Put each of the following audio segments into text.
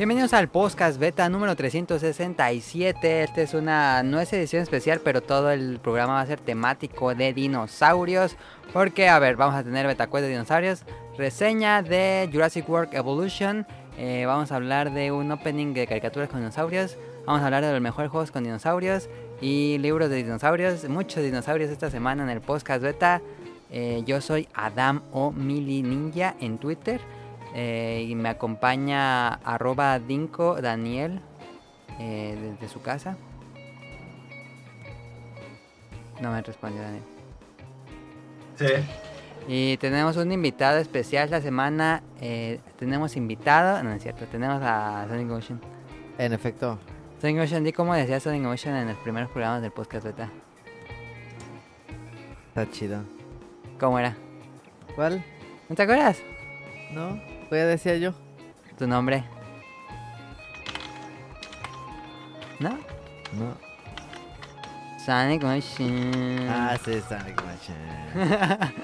Bienvenidos al podcast beta número 367. Esta es una, no es edición especial, pero todo el programa va a ser temático de dinosaurios. Porque, a ver, vamos a tener beta quest de dinosaurios, reseña de Jurassic World Evolution, eh, vamos a hablar de un opening de caricaturas con dinosaurios, vamos a hablar de los mejores juegos con dinosaurios y libros de dinosaurios, muchos dinosaurios esta semana en el podcast beta. Eh, yo soy Adam o Mili Ninja en Twitter. Eh, y me acompaña arroba Dinko Daniel eh, desde su casa. No me respondió Daniel. Sí. Y tenemos un invitado especial esta semana. eh, tenemos invitado, no es cierto, tenemos a Sonic Ocean. En efecto. Sonic Ocean, di cómo decía Sonic Ocean en los primeros programas del podcast beta. Está chido. ¿Cómo era? ¿Cuál? ¿No te acuerdas? No, ya decía yo. Tu nombre. ¿No? No. Sonic Ocean. Ah, sí, Sonic Machine.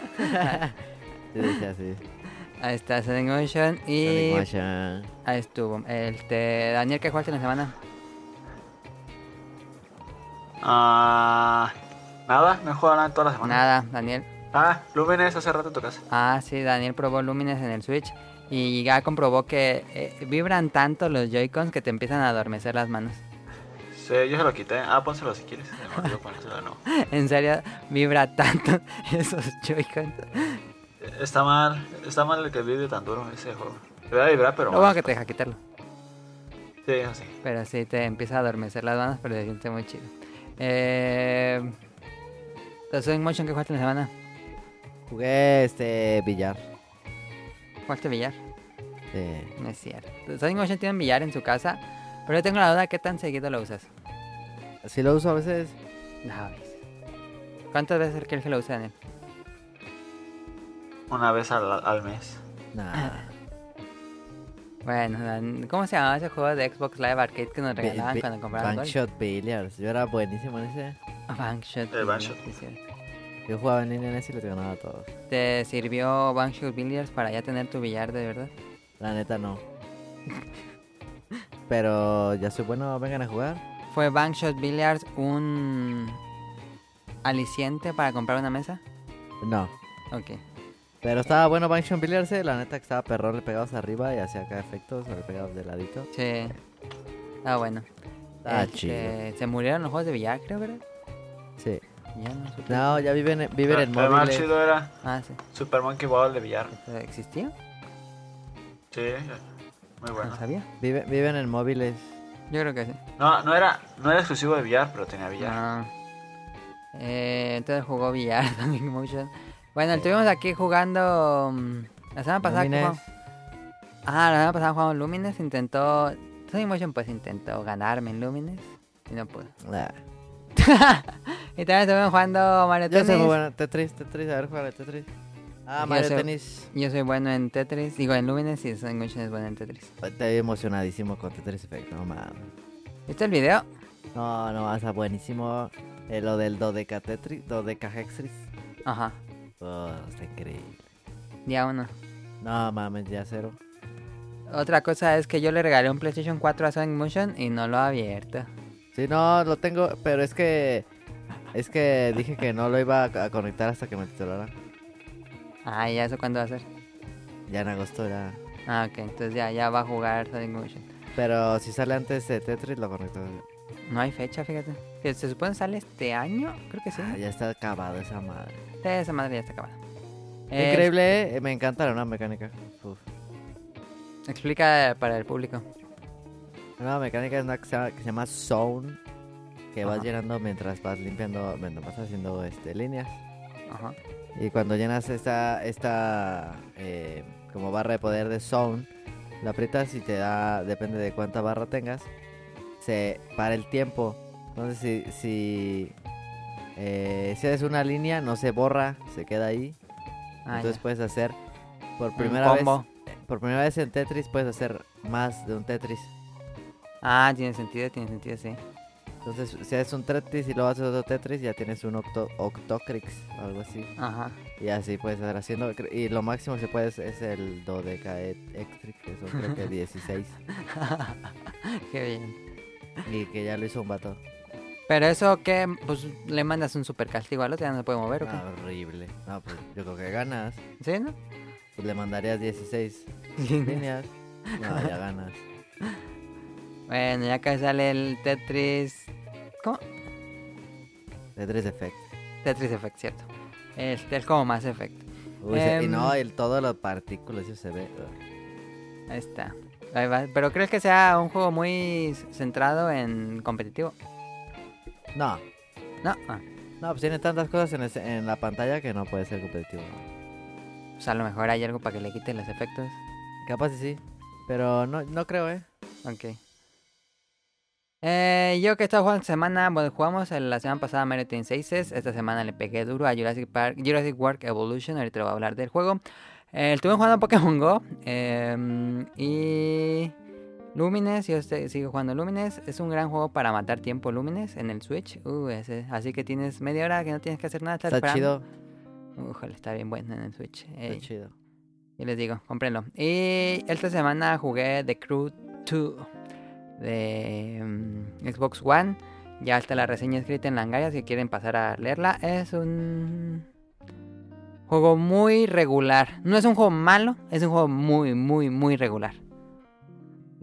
Sí, decía así. Ahí está Sonic Ocean y Sonic Machine. ahí estuvo. Este, Daniel, ¿qué jugaste en la semana? Ah, nada, no he jugado nada en toda la semana. Nada, Daniel. Ah, Lumines hace rato en tu casa. Ah, sí, Daniel probó Lumines en el Switch y ya comprobó que eh, vibran tanto los Joy-Cons que te empiezan a adormecer las manos. Sí, yo se lo quité. Ah, pónselo si quieres. Me olvidó ponérselo, no. En serio, vibra tanto esos Joy-Cons. Está mal, está mal el que vive tan duro ese juego. Te a vibrar, pero Lo bueno que te deja quitarlo. Sí, eso sí. Pero sí, te empieza a adormecer las manos, pero se siente muy chido. Eh... ¿The Sonic Motion que jugaste en la semana? Jugué este billar. ¿Jugaste billar? Sí. No es cierto. Sonic Motion tiene un billar en su casa, pero yo tengo la duda qué tan seguido lo usas. Sí lo uso a veces. No, ves. ¿Cuántas veces quieres que lo use, Daniel? Una vez al, al mes. Nah. Bueno, ¿cómo se llamaba ese juego de Xbox Live Arcade que nos regalaban bi- cuando compramos Bankshot Billiards. Yo era buenísimo en ese. Bankshot. El Bankshot. sí, sí. Yo jugaba en ese y los ganaba a todos. ¿Te sirvió Bankshot Billiards para ya tener tu billar de verdad? La neta no. Pero ya soy bueno, vengan a jugar. ¿Fue Bankshot Billiards un aliciente para comprar una mesa? No. Ok. Pero estaba bueno Bankshot Billiards, eh, la neta que estaba perrón, le pegabas arriba y hacía acá efectos, le pegabas de ladito. Sí. Ah, bueno. Ah, Este, chido. Se murieron los juegos de billar, creo, ¿verdad? Sí. Ya no supe. No, ya viven, viven en el más móviles. chido era Ah, sí. Super Monkey Ball de billar. ¿Eso ¿Existía? Sí, muy bueno. No sabía. Vive- viven en móviles. Yo creo que sí. No, no era, no era exclusivo de billar, pero tenía billar. Ah. Eh, entonces jugó billar Sonic Motion. Bueno, Sí. estuvimos aquí jugando mm, la semana pasada. ¿qué Lumines. jugamos? Ah, la semana pasada jugamos Lumines. Intentó. Sonic Motion pues intentó ganarme en Lumines. Y no pudo. Nah. y también estuvimos jugando Mario Yo soy Tennis. muy bueno. Tetris, Tetris, a ver, juega Tetris. Ah, Yo Mario soy- Tennis. Yo soy bueno en Tetris. Digo en Lumines y Motion es bueno en Tetris. Estoy emocionadísimo con Tetris Effect, no mames. ¿Viste el video? No, no, está buenísimo. Eh, lo del Dodeca Tetris, Dodeca Hextris. Ajá. Oh, está increíble. Día uno. No mames, ya cero. Otra cosa es que yo le regalé un PlayStation 4 a Sonic Motion y no lo ha abierto. Sí, no, lo tengo, pero es que. Es que dije que no lo iba a, conectar hasta que me titulara. Ah, ¿y eso cuándo va a ser? Ya en agosto ya. Ah, ok, entonces ya, ya va a jugar Sonic Motion. Pero si sale antes de Tetris, lo conecto. No hay fecha, fíjate. Que se supone sale este año, creo que sí. Ah, ya está acabado esa madre. Sí, esa madre ya está acabada. Increíble, eh, me encanta la nueva mecánica. Uf. Explica para el público. La nueva mecánica es una que se llama, que se llama Zone. Que vas llenando mientras vas limpiando, mientras vas haciendo este, líneas. Ajá. Y cuando llenas esta, esta eh, como barra de poder de Zone, la aprietas y te da, depende de cuánta barra tengas, se para el tiempo. Entonces si, si, eh, si haces una línea, no se borra, se queda ahí. Ah, Entonces ya. puedes hacer por primera vez, por primera vez en Tetris puedes hacer más de un Tetris. Ah, tiene sentido, tiene sentido, sí. Entonces, si haces un Tetris y luego haces otro Tetris, ya tienes un octo Octocrix o algo así. Ajá. Y así puedes estar haciendo. Y lo máximo que se puede es, es el Dodecaedric, que son creo que 16. Qué bien. Y que ya lo hizo un vato. Pero eso que, pues le mandas un super castigo al otro, ya no se puede mover o qué. Ah, horrible. No, pues yo creo que ganas. ¿Sí, no? Pues le mandarías 16 líneas. No, ya ganas. Bueno, ya acá sale el Tetris. ¿Cómo? Tetris Effect. Tetris Effect, cierto. Este es como más Effect. Uy, y Em. no, el, todo las partículas, eso se ve. Ahí está. Ahí va. Pero ¿crees que sea un juego muy centrado en competitivo? No, No. Ah, no, pues tiene tantas cosas en, ese- en la pantalla que no puede ser competitivo. pues a lo mejor hay algo para que le quiten los efectos. Capaz sí. Pero no, no creo, ¿eh? Ok. Eh, yo que estaba jugando esta semana, bueno, jugamos la semana pasada Mario Tennis Aces. Esta semana le pegué duro a Jurassic Park, Jurassic World Evolution. Ahorita voy a hablar del juego. Eh, estuve jugando Pokémon Go. em, y Lumines, yo sigo jugando Lumines. Es un gran juego para matar tiempo Lumines en el Switch. Uh, ese- así que tienes media hora que no tienes que hacer nada. Está esperando. chido. Ojalá, está bien bueno en el Switch. Está chido. Y les digo, cómprenlo. Y esta semana jugué The Crew 2 de mm, Xbox One. Ya está la reseña escrita en Langaria si quieren pasar a leerla. Es un juego muy regular. No es un juego malo, es un juego muy, muy, muy regular.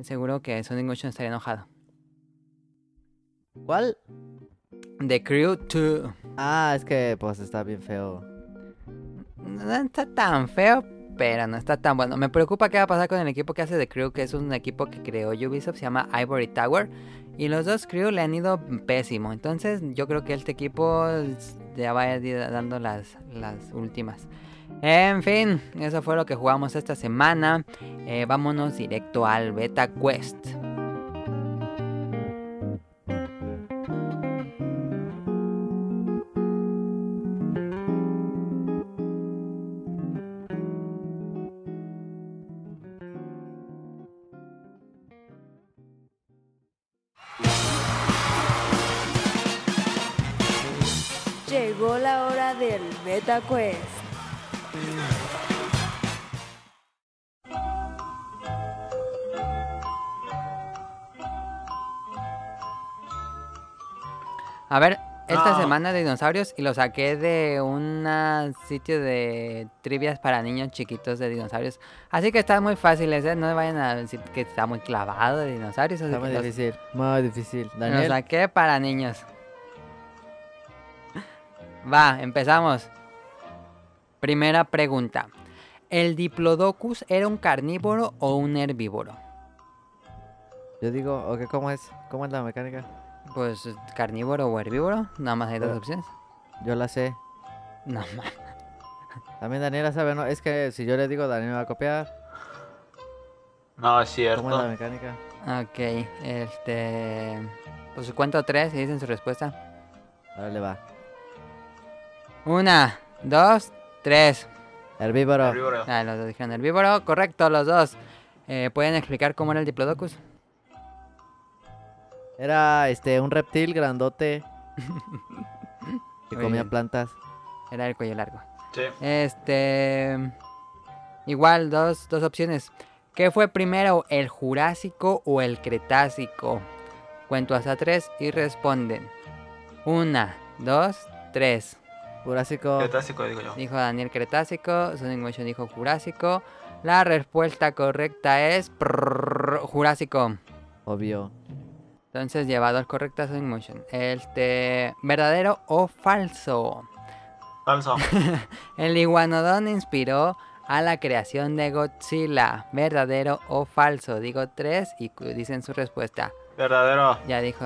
Seguro que Sonic Motion estaría enojado. ¿Cuál? The Crew 2. Ah, es que pues está bien feo. No está tan feo, pero no está tan bueno. Me preocupa qué va a pasar con el equipo que hace The Crew, que es un equipo que creó Ubisoft, se llama Ivory Tower. Y los dos Crew le han ido pésimo. Entonces yo creo que este equipo ya va a ir dando las, las últimas. En fin, eso fue lo que jugamos esta semana. Eh, vámonos directo al Beta Quest. Del Beta Quest. A ver, esta Ah. semana de dinosaurios y lo saqué de un sitio de trivias para niños chiquitos de dinosaurios. Así que están muy fáciles, ¿eh? No vayan a decir que está muy clavado de dinosaurios. Está muy los- difícil. Muy difícil. Lo saqué para niños. Va, empezamos. Primera pregunta. ¿El Diplodocus era un carnívoro o un herbívoro? Yo digo, ok, ¿cómo es? ¿Cómo es la mecánica? Pues carnívoro o herbívoro, nada más hay dos Pero- opciones. Yo la sé. No más. También Daniela sabe, ¿no? Es que si yo le digo, Daniel va a copiar. No, es ¿Cómo es la cierto. mecánica? Ok, este. Pues cuento tres y dicen su respuesta. Ahora le va. Una, dos, tres. Herbívoro. Herbívoro. Ah, los dos dijeron herbívoro, correcto, los dos. Eh, ¿Pueden explicar cómo era el Diplodocus? Era este un reptil grandote que Muy comía bien. plantas. Era el cuello largo. Sí. Este. Igual, dos, dos opciones. ¿Qué fue primero, el Jurásico o el Cretácico? Cuento hasta tres y responden. Una, dos, tres. Jurásico. Cretácico, digo yo. Dijo Daniel Cretácico, Sonic Motion dijo Jurásico. La respuesta correcta es Jurásico. Obvio. Entonces lleva dos correctas Sonic Motion. Este, ¿verdadero o falso? Falso. El iguanodón inspiró a la creación de Godzilla. ¿Verdadero o falso? Digo tres y dicen su respuesta. Verdadero. Ya dijo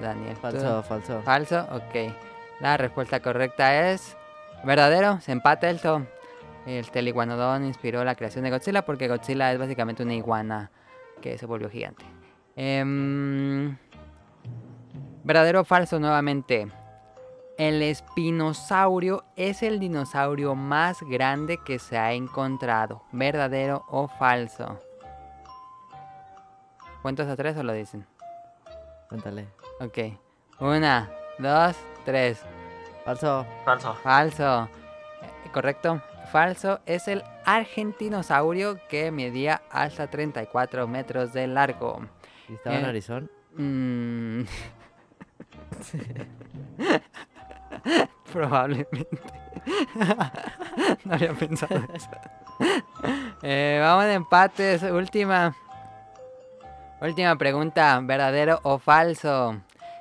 Daniel. ¿Tú? Falso, falso. Falso, ok. La respuesta correcta es verdadero. Se empata el to. Este, el iguanodón inspiró la creación de Godzilla porque Godzilla es básicamente una iguana que se volvió gigante. Em, verdadero o falso nuevamente. El espinosaurio es el dinosaurio más grande que se ha encontrado. ¿Verdadero o falso? ¿Cuántos a tres o lo dicen? Cuéntale. Ok. Una, dos, Falso. Falso. Falso. Eh, Correcto. Falso es el argentinosaurio que medía hasta 34 metros de largo. ¿Y estaba en Eh. Arizona? Mm. Probablemente. no había pensado eso. Eh, vamos en empates. Última. Última pregunta. ¿Verdadero o falso?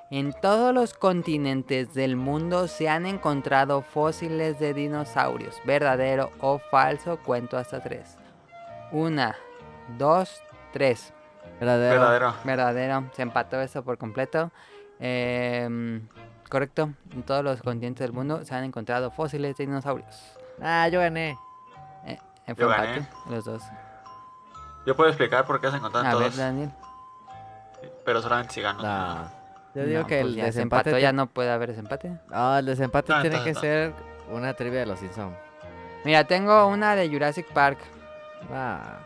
En todos los continentes del mundo se han encontrado fósiles de dinosaurios. ¿Verdadero o falso? Cuento hasta tres. Una, dos, tres. Verdadero. Verdadero. Verdadero, se empató eso por completo. Em, correcto, en todos los continentes del mundo se han encontrado fósiles de dinosaurios. Ah, yo gané. Eh, fue Yo empate, gané. los dos. Yo puedo explicar por qué se encontraron A ver, todos, Daniel. pero solamente si gano. No. Yo digo No, que pues el desempate. ya no puede haber desempate. Ah, el desempate No, tiene que ser una trivia de los Simpsons. Mira, tengo una de Jurassic Park. Ah,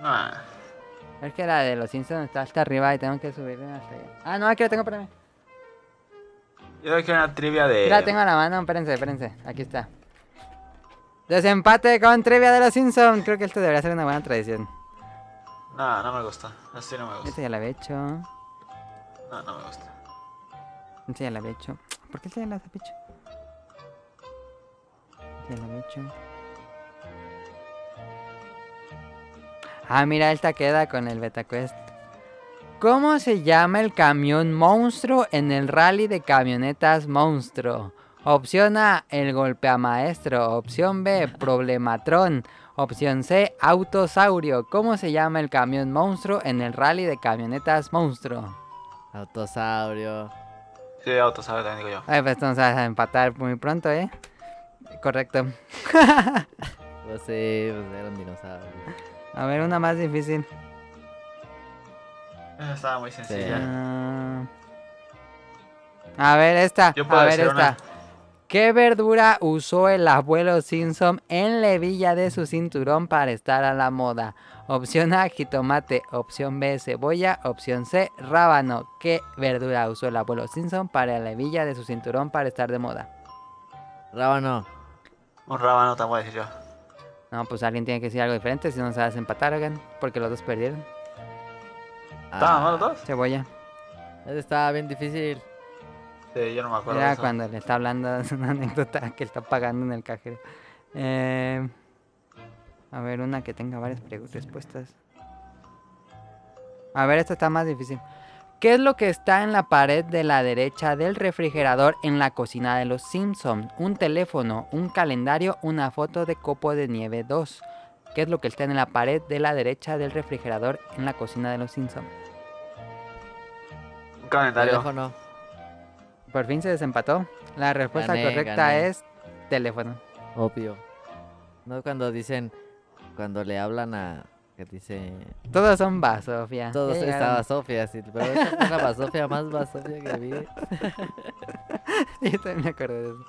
No. Es que la de los Simpsons está hasta arriba y tengo que subirla hasta allá. Ah, no, aquí la tengo, espérame. Yo creo que una trivia de. Aquí la tengo a la mano, espérense, espérense. Aquí está. Desempate con trivia de los Simpsons. Creo que esto debería ser una buena tradición. No, no me gusta. Así no me gusta. Este ya la había hecho. No, no me gusta. Ya la había hecho. ¿Por qué ya la? Este ya la había hecho. Ah, mira, esta queda con el BetaQuest. ¿Cómo se llama el camión monstruo en el rally de camionetas monstruo? Opción A, el golpea maestro. Opción B, problematrón. Opción C, autosaurio. ¿Cómo se llama el camión monstruo en el rally de camionetas monstruo? Autosaurio. Sí, auto, ¿sabes? También digo yo. Ay, pues entonces vas a empatar muy pronto, ¿eh? Correcto. Pues sí, pues era un dinosaurio. A ver, una más difícil. Esa estaba muy sencilla. Ah. A ver, esta. Yo puedo A ver, esta. una. ¿Qué verdura usó el abuelo Simpson en la hebilla de su cinturón para estar a la moda? Opción A, jitomate. Opción B, cebolla. Opción C, rábano. ¿Qué verdura usó el abuelo Simpson para la hebilla de su cinturón para estar de moda? Rábano. Un rábano te voy a decir yo. No, pues alguien tiene que decir algo diferente, si no se va a desempatar, oigan, porque los dos perdieron. ¿Estaban Ah, los dos? Cebolla. ese estaba bien difícil. Sí, yo no me acuerdo de Era eso. cuando le está hablando una anécdota que está pagando en el cajero. Eh, a ver, una que tenga varias respuestas. A ver, esta está más difícil. ¿Qué es lo que está en la pared de la derecha del refrigerador en la cocina de los Simpson? Un teléfono, un calendario, una foto de copo de nieve 2. ¿Qué es lo que está en la pared de la derecha del refrigerador en la cocina de los Simpson? Un calendario. Teléfono. Por fin se desempató. La respuesta Gané, correcta gané. es teléfono. Obvio. No cuando dicen, cuando le hablan a, que dice, Todos son basofia. todos. Sofía, sí, pero esta fue la basofia más basofia que vi. Yo también me acuerdo de eso.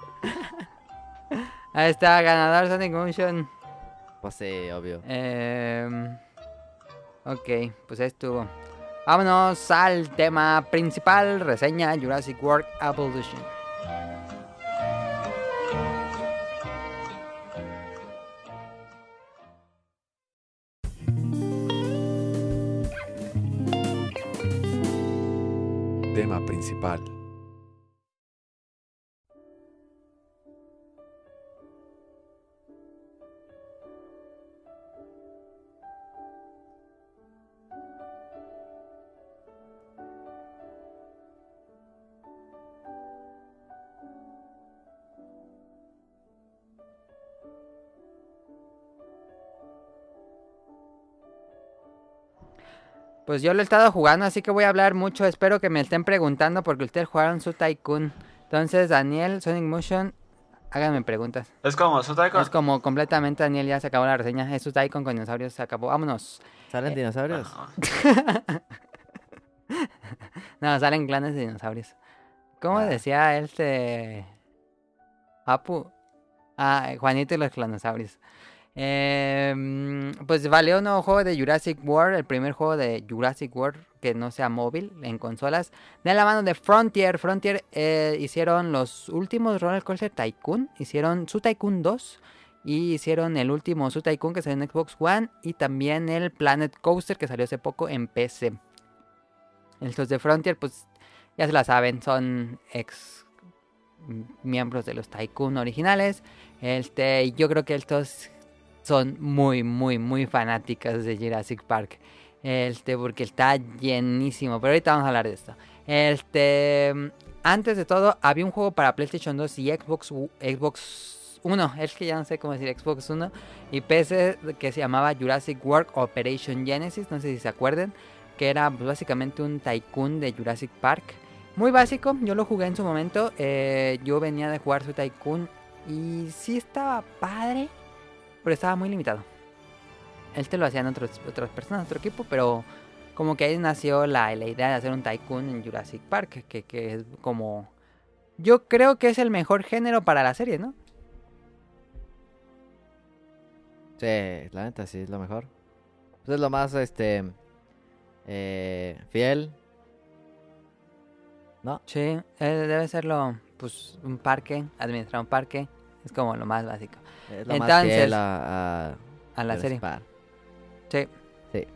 Ahí está, ganador Sonic Motion. Pues sí, obvio. Em, ok, pues ahí estuvo. Vámonos al tema principal, reseña Jurassic World Evolution. Tema principal. Pues yo lo he estado jugando, así que voy a hablar mucho. Espero que me estén preguntando porque ustedes jugaron su Tycoon. Entonces, Daniel, Sonic Motion, háganme preguntas. Es como su taiko. Es como completamente, Daniel, ya se acabó la reseña. Es su Tycoon con dinosaurios, se acabó. Vámonos. ¿Salen dinosaurios? No, salen clanes de dinosaurios. ¿Cómo Ah. decía este. Apu? Ah, Juanito y los clanosaurios. Eh, pues valió un nuevo juego de Jurassic World, el primer juego de Jurassic World que no sea móvil en consolas, de la mano de Frontier. Frontier eh, hicieron los últimos Roller Coaster Tycoon, hicieron su Tycoon 2 y hicieron el último su Tycoon que salió en Xbox One y también el Planet Coaster que salió hace poco en PC. Estos de Frontier, pues ya se la saben, son ex miembros de los Tycoon originales. Este, yo creo que estos son muy, muy, muy fanáticas de Jurassic Park. Este, porque está llenísimo. Pero ahorita vamos a hablar de esto. Este, antes de todo, había un juego para PlayStation 2 y Xbox, Xbox 1. Es que ya no sé cómo decir Xbox 1 y PC que se llamaba Jurassic World Operation Genesis. No sé si se acuerdan. Que era básicamente un tycoon de Jurassic Park. Muy básico, yo lo jugué en su momento. eh, yo venía de jugar su tycoon y sí estaba padre, pero estaba muy limitado. Él te lo hacían otros, otras personas, otro equipo, pero como que ahí nació la, la idea de hacer un tycoon en Jurassic Park, que, que es como... Yo creo que es el mejor género para la serie, ¿no? Sí, la neta sí es lo mejor. Pues es lo más, este... Eh, fiel. ¿No? Sí, debe serlo, pues, un parque, administrar un parque, es como lo más básico. Es lo más Entonces, fiel a, a, A la serie. Sí. Sí.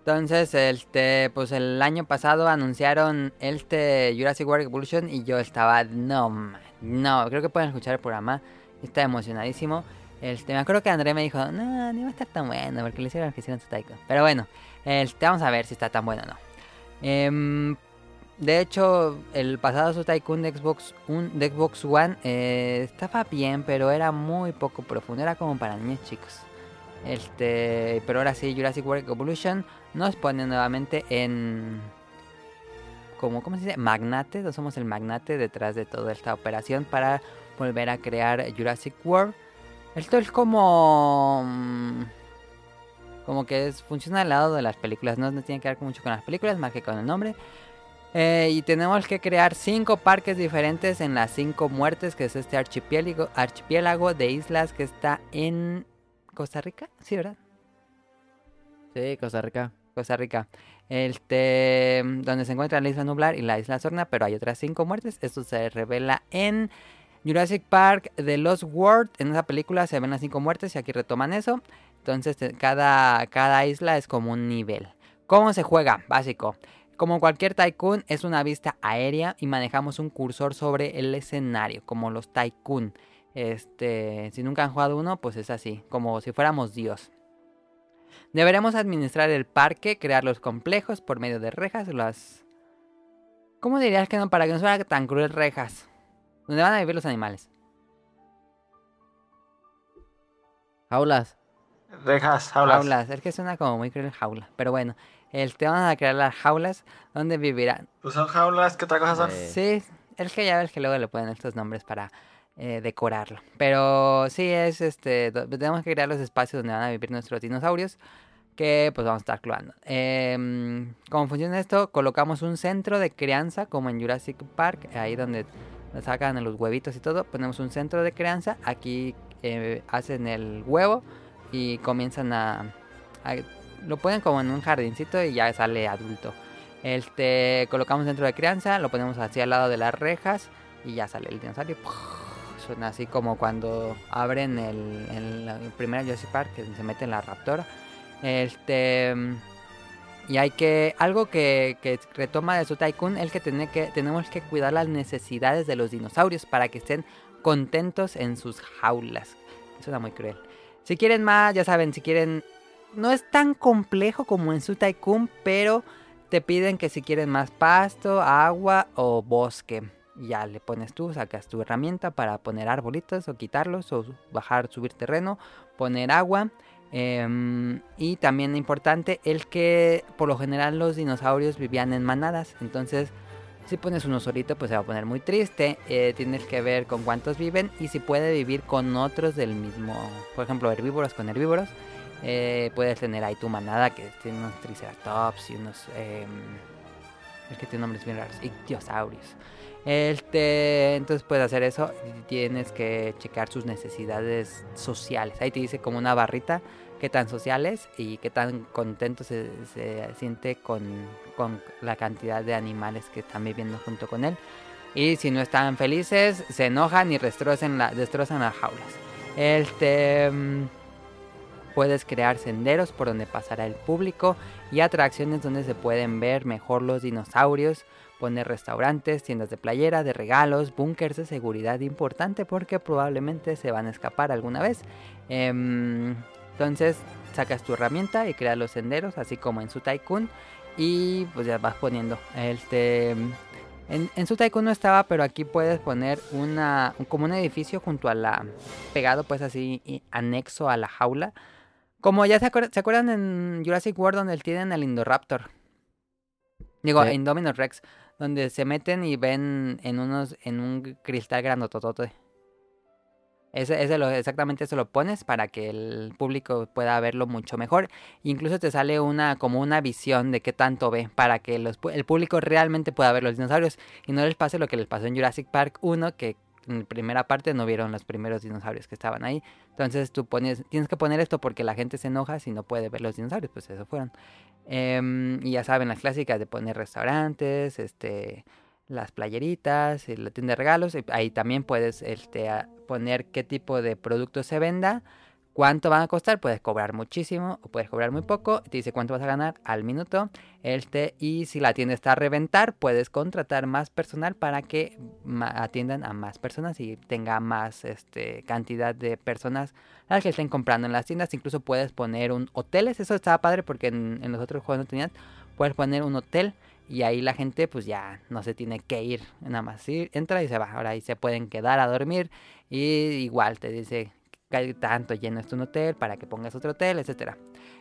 Entonces, este, pues el año pasado anunciaron este Jurassic World Evolution y yo estaba, no, no, creo que pueden escuchar el programa, está emocionadísimo. Este, me acuerdo que André me dijo, no, no va a estar tan bueno porque le hicieron lo que hicieron su taiko. Pero bueno, este, vamos a ver si está tan bueno o no. Em, de hecho, el pasado su Tycoon de Xbox, un, Xbox One eh, estaba bien, pero era muy poco profundo, era como para niños chicos. Este, pero ahora sí, Jurassic World Evolution nos pone nuevamente en. Como, ¿Cómo se dice? Magnate. No somos el magnate detrás de toda esta operación para volver a crear Jurassic World. Esto es como. mm, Como que es, funciona al lado de las películas. No, no tiene que ver mucho con las películas, más que con el nombre. Eh, y tenemos que crear cinco parques diferentes en las cinco muertes, que es este archipiélago, archipiélago de islas que está en Costa Rica. Sí, ¿verdad? Sí, Costa Rica. Costa Rica. Este, donde se encuentra la isla Nublar y la isla Sorna, pero hay otras cinco muertes. Esto se revela en Jurassic Park The Lost World. En esa película se ven las cinco muertes y aquí retoman eso. Entonces, cada, cada isla es como un nivel. ¿Cómo se juega? Básico. Como cualquier tycoon, es una vista aérea y manejamos un cursor sobre el escenario, como los tycoon. Este, si nunca han jugado uno, pues es así, como si fuéramos Dios. Deberemos administrar el parque, crear los complejos por medio de rejas, las... ¿Cómo dirías que no? Para que no fuera tan cruel rejas. Donde van a vivir los animales. Jaulas. Rejas, jaulas. Jaulas. Es que suena como muy cruel jaula. Pero bueno, este, vamos a crear las jaulas donde vivirán. Pues son jaulas, ¿qué otra cosa son? Eh, Sí, es que ya ves que luego le ponen estos nombres para eh, decorarlo. Pero sí es este. Tenemos que crear los espacios donde van a vivir nuestros dinosaurios. Que pues vamos a estar cloando. Em, ¿Cómo funciona esto? Colocamos un centro de crianza como en Jurassic Park. Ahí donde sacan los huevitos y todo. Ponemos un centro de crianza. Aquí eh, hacen el huevo. Y comienzan a, a- Lo ponen como en un jardincito y ya sale adulto. Este, colocamos dentro de crianza, lo ponemos así al lado de las rejas y ya sale el dinosaurio. Suena así como cuando abren el, el, el primer Jurassic Park que se mete en la raptora. Este y hay que algo que, que retoma de su Tycoon es que, tiene que tenemos que cuidar las necesidades de los dinosaurios para que estén contentos en sus jaulas. Suena muy cruel. Si quieren más, ya saben, si quieren no es tan complejo como en su Tycoon, pero te piden que si quieren más pasto, agua o bosque. Ya le pones tú, sacas tu herramienta para poner arbolitos o quitarlos o bajar, subir terreno, poner agua. em, y también importante el que por lo general los dinosaurios vivían en manadas. Entonces, si pones uno solito, pues se va a poner muy triste. eh, tienes que ver con cuántos viven y si puede vivir con otros del mismo. Por ejemplo, herbívoros con herbívoros. Eh, puedes tener ahí tu manada que tiene unos triceratops y unos em, Es que tiene nombres bien raros. Ictiosaurios. Este, entonces puedes hacer eso. Tienes que checar sus necesidades sociales. Ahí te dice como una barrita qué tan sociales y qué tan contento se, siente con, con la cantidad de animales que están viviendo junto con él. Y si no están felices, se enojan y destrozan, la, destrozan las jaulas. Este, mm, puedes crear senderos por donde pasará el público y atracciones donde se pueden ver mejor los dinosaurios. Poner restaurantes, tiendas de playera, de regalos, búnkers de seguridad importante porque probablemente se van a escapar alguna vez. Em, entonces sacas tu herramienta y creas los senderos, así como en su Tycoon. Y pues ya vas poniendo. Este, en, en su Tycoon no estaba, pero aquí puedes poner una, un- como un edificio junto a la. pegado, pues así, anexo a la jaula. Como ya se, acuer- ¿se acuerdan en Jurassic World donde tienen al Indoraptor. Digo, Sí. Indominus Rex, donde se meten y ven en unos en un cristal grandototote. Ese, ese lo, exactamente eso lo pones para que el público pueda verlo mucho mejor. Incluso te sale una como una visión de qué tanto ve para que los, el público realmente pueda ver los dinosaurios y no les pase lo que les pasó en Jurassic Park 1 que en primera parte no vieron los primeros dinosaurios que estaban ahí. Entonces tú pones tienes que poner esto porque la gente se enoja si no puede ver los dinosaurios, pues eso fueron. Em, y ya saben las clásicas de poner restaurantes, este las playeritas, la tienda de regalos. ahí también puedes este, poner qué tipo de producto se venda, cuánto van a costar. Puedes cobrar muchísimo o puedes cobrar muy poco. Te dice cuánto vas a ganar al minuto. Este, y si la tienda está a reventar, puedes contratar más personal para que atiendan a más personas y tenga más este, cantidad de personas las que estén comprando en las tiendas. Incluso puedes poner un hoteles. Eso estaba padre porque en, los otros juegos no tenías. Puedes poner un hotel y ahí la gente pues ya no se tiene que ir, nada más entra y se va. Ahora ahí se pueden quedar a dormir y igual te dice que tanto lleno es hotel para que pongas otro hotel, etcétera.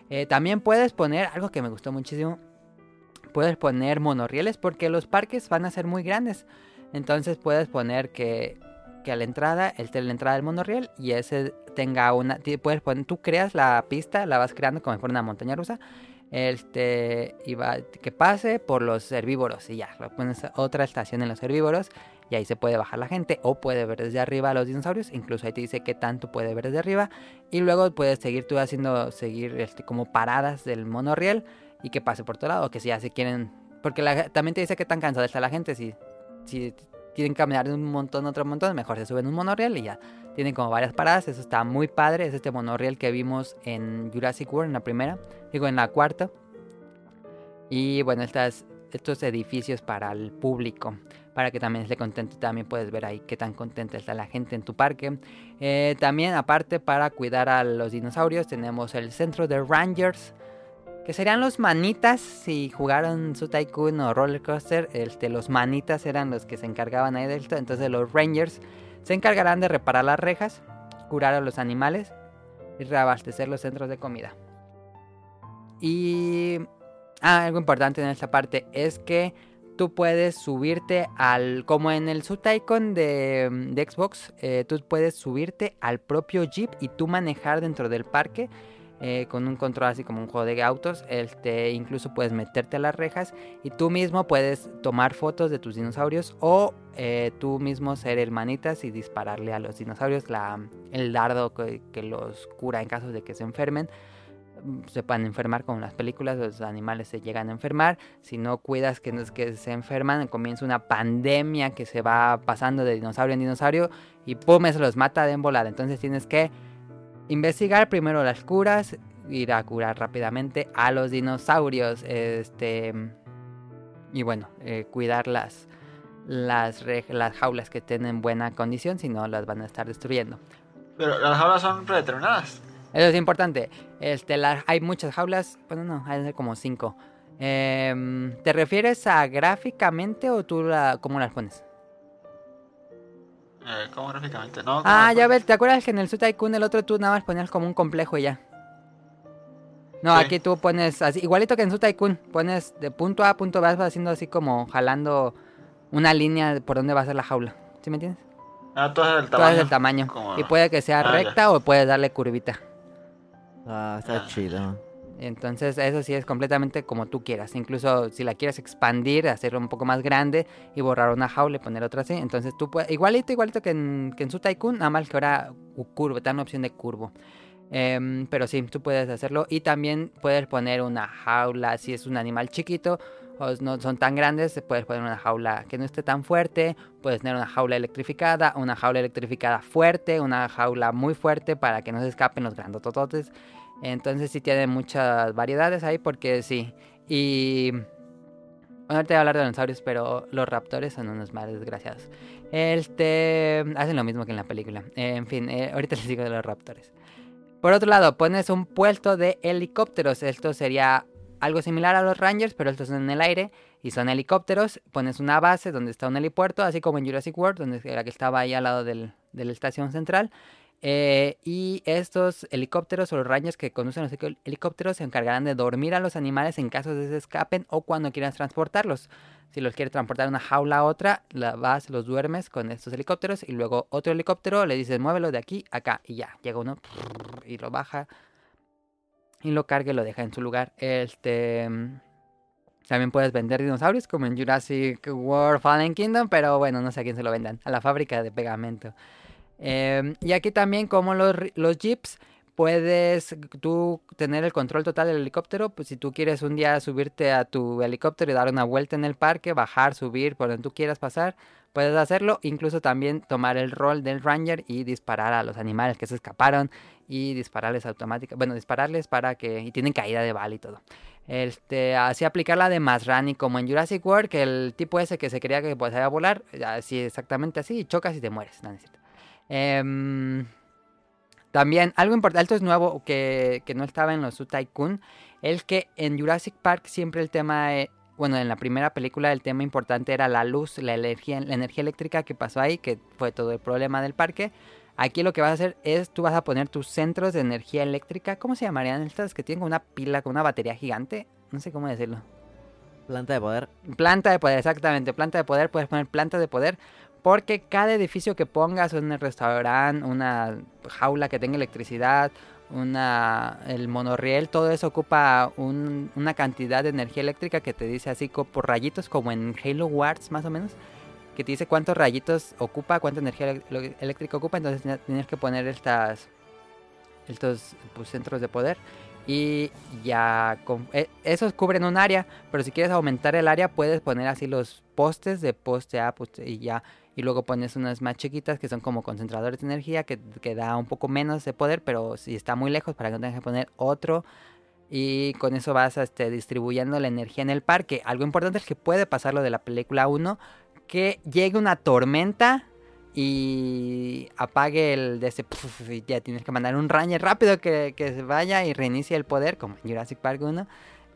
Eh, también puedes poner algo que me gustó muchísimo. Puedes poner monorrieles porque los parques van a ser muy grandes. Entonces puedes poner que, que a la entrada, el la entrada del monorriel y ese tenga una... tú creas la pista, la vas creando como si fuera una montaña rusa este y que pase por los herbívoros y ya, lo pones otra estación en los herbívoros y ahí se puede bajar la gente o puede ver desde arriba a los dinosaurios, incluso ahí te dice qué tanto puede ver desde arriba y luego puedes seguir tú haciendo seguir este como paradas del monorriel y que pase por todo lado, que si ya se quieren porque también te dice qué tan cansada está la gente si si quieren caminar de un montón a otro montón, mejor se suben un monorriel y ya tienen como varias paradas, eso está muy padre, es este monorriel que vimos en Jurassic World en la primera, digo en la cuarta. Y bueno, estas, estos edificios para el público, para que también esté contento, también puedes ver ahí qué tan contenta está la gente en tu parque. Eh, también aparte para cuidar a los dinosaurios tenemos el centro de Rangers, que serían los manitas si jugaron su Tycoon o Roller Coaster, este, los manitas eran los que se encargaban ahí de esto, entonces los Rangers se encargarán de reparar las rejas, curar a los animales y reabastecer los centros de comida. Y ah, algo importante en esta parte es que tú puedes subirte al, como en el Subtycoon de, de Xbox, eh, tú puedes subirte al propio Jeep y tú manejar dentro del parque. eh, con un control así como un juego de autos, este, incluso puedes meterte a las rejas y tú mismo puedes tomar fotos de tus dinosaurios o eh, tú mismo ser el manitas y dispararle a los dinosaurios la, el dardo que, que los cura en caso de que se enfermen. Se pueden enfermar como en las películas, los animales se llegan a enfermar. Si no cuidas que, no es que se enferman, comienza una pandemia que se va pasando de dinosaurio en dinosaurio y pum, eso los mata de volada. Entonces tienes que investigar primero las curas, ir a curar rápidamente a los dinosaurios. Este. Y bueno, eh, cuidar las, las, las jaulas que estén en buena condición, si no las van a estar destruyendo. Pero las jaulas son predeterminadas. Eso es importante. Este, la- hay muchas jaulas, bueno, no, hay como cinco. Em, ¿Te refieres a gráficamente o tú la, cómo las pones? Eh, ¿Cómo gráficamente? No, Ah, ya ves, ¿te acuerdas que en el Su Tycoon el otro tú nada más ponías como un complejo y ya? No, Sí. aquí tú pones así, igualito que en Su Tycoon, pones de punto A a punto B, vas haciendo así como jalando una línea por donde va a ser la jaula. ¿Sí me entiendes? Ah, todo es el Todo tamaño. es el tamaño. Como- Y puede que sea Ah, ya. recta o puedes darle curvita. Ah, está Ah. chido. Entonces eso sí es completamente como tú quieras. Incluso si la quieres expandir, hacerlo un poco más grande y borrar una jaula y poner otra así. Entonces tú puedes, igualito, igualito que en, que en su Tycoon, nada más que ahora curvo, te dan una opción de curvo. Em, pero sí, tú puedes hacerlo y también puedes poner una jaula si es un animal chiquito no son tan grandes, puedes poner una jaula que no esté tan fuerte, puedes tener una jaula electrificada, una jaula electrificada fuerte, una jaula muy fuerte para que no se escapen los grandotototes. Entonces sí tiene muchas variedades ahí porque sí. Y bueno, ahorita voy a hablar de dinosaurios, pero los raptores son unos más desgraciados. Este hacen lo mismo que en la película. En fin, eh, ahorita les digo de los raptores. Por otro lado, pones un puesto de helicópteros. Esto sería algo similar a los Rangers, pero estos son en el aire y son helicópteros. Pones una base donde está un helipuerto, así como en Jurassic World, donde era que estaba ahí al lado del- de la estación central. Eh, y estos helicópteros o los Rangers que conducen los helicópteros se encargarán de dormir a los animales en caso de que se escapen o cuando quieras transportarlos. Si los quieres transportar de una jaula a otra, la vas, los duermes con estos helicópteros y luego otro helicóptero le dices muévelo de aquí a acá y ya, llega uno y lo baja y lo carga y lo deja en su lugar. Este mm, también puedes vender dinosaurios como en Jurassic World Fallen Kingdom, pero bueno, no sé a quién se lo vendan, a la fábrica de pegamento. Em, y aquí también como los, los jeeps puedes tú tener el control total del helicóptero, pues si tú quieres un día subirte a tu helicóptero y dar una vuelta en el parque, bajar, subir, por donde tú quieras pasar, puedes hacerlo, incluso también tomar el rol del ranger y disparar a los animales que se escaparon y dispararles automáticamente, bueno, dispararles para que y tienen caída de bala y todo. Este, así aplicar la de Masrani como en Jurassic World, que el tipo ese que se creía que pues, sabía volar, así exactamente así, y chocas y te mueres, no, es cierto. Em, también, algo importante, esto es nuevo que, que no estaba en los Zoo Tycoon, el que en Jurassic Park siempre el tema, eh, bueno, en la primera película el tema importante era la luz, la energía, la energía eléctrica que pasó ahí, que fue todo el problema del parque. Aquí lo que vas a hacer es, tú vas a poner tus centros de energía eléctrica, ¿cómo se llamarían estas? Que tienen una pila, con una batería gigante, no sé cómo decirlo. Planta de poder. Planta de poder, exactamente. Planta de poder, puedes poner planta de poder. Porque cada edificio que pongas, un restaurante, una jaula que tenga electricidad, una, el monorriel, todo eso ocupa un- una cantidad de energía eléctrica que te dice así por rayitos, como en Halo Wars más o menos, que te dice cuántos rayitos ocupa, cuánta energía eléctrica ocupa, entonces tienes- que poner estas, estos pues, centros de poder y ya e- esos cubren un área, pero si quieres aumentar el área puedes poner así los postes de poste A poste y ya y luego pones unas más chiquitas que son como concentradores de energía que, que da un poco menos de poder, pero si está muy lejos para que no tengas que poner otro y con eso vas este, distribuyendo la energía en el parque. Algo importante es que puede pasar lo de la película 1, que llegue una tormenta y apague el de ese ya tienes que mandar un ranger rápido que, que se vaya y reinicie el poder como en Jurassic Park 1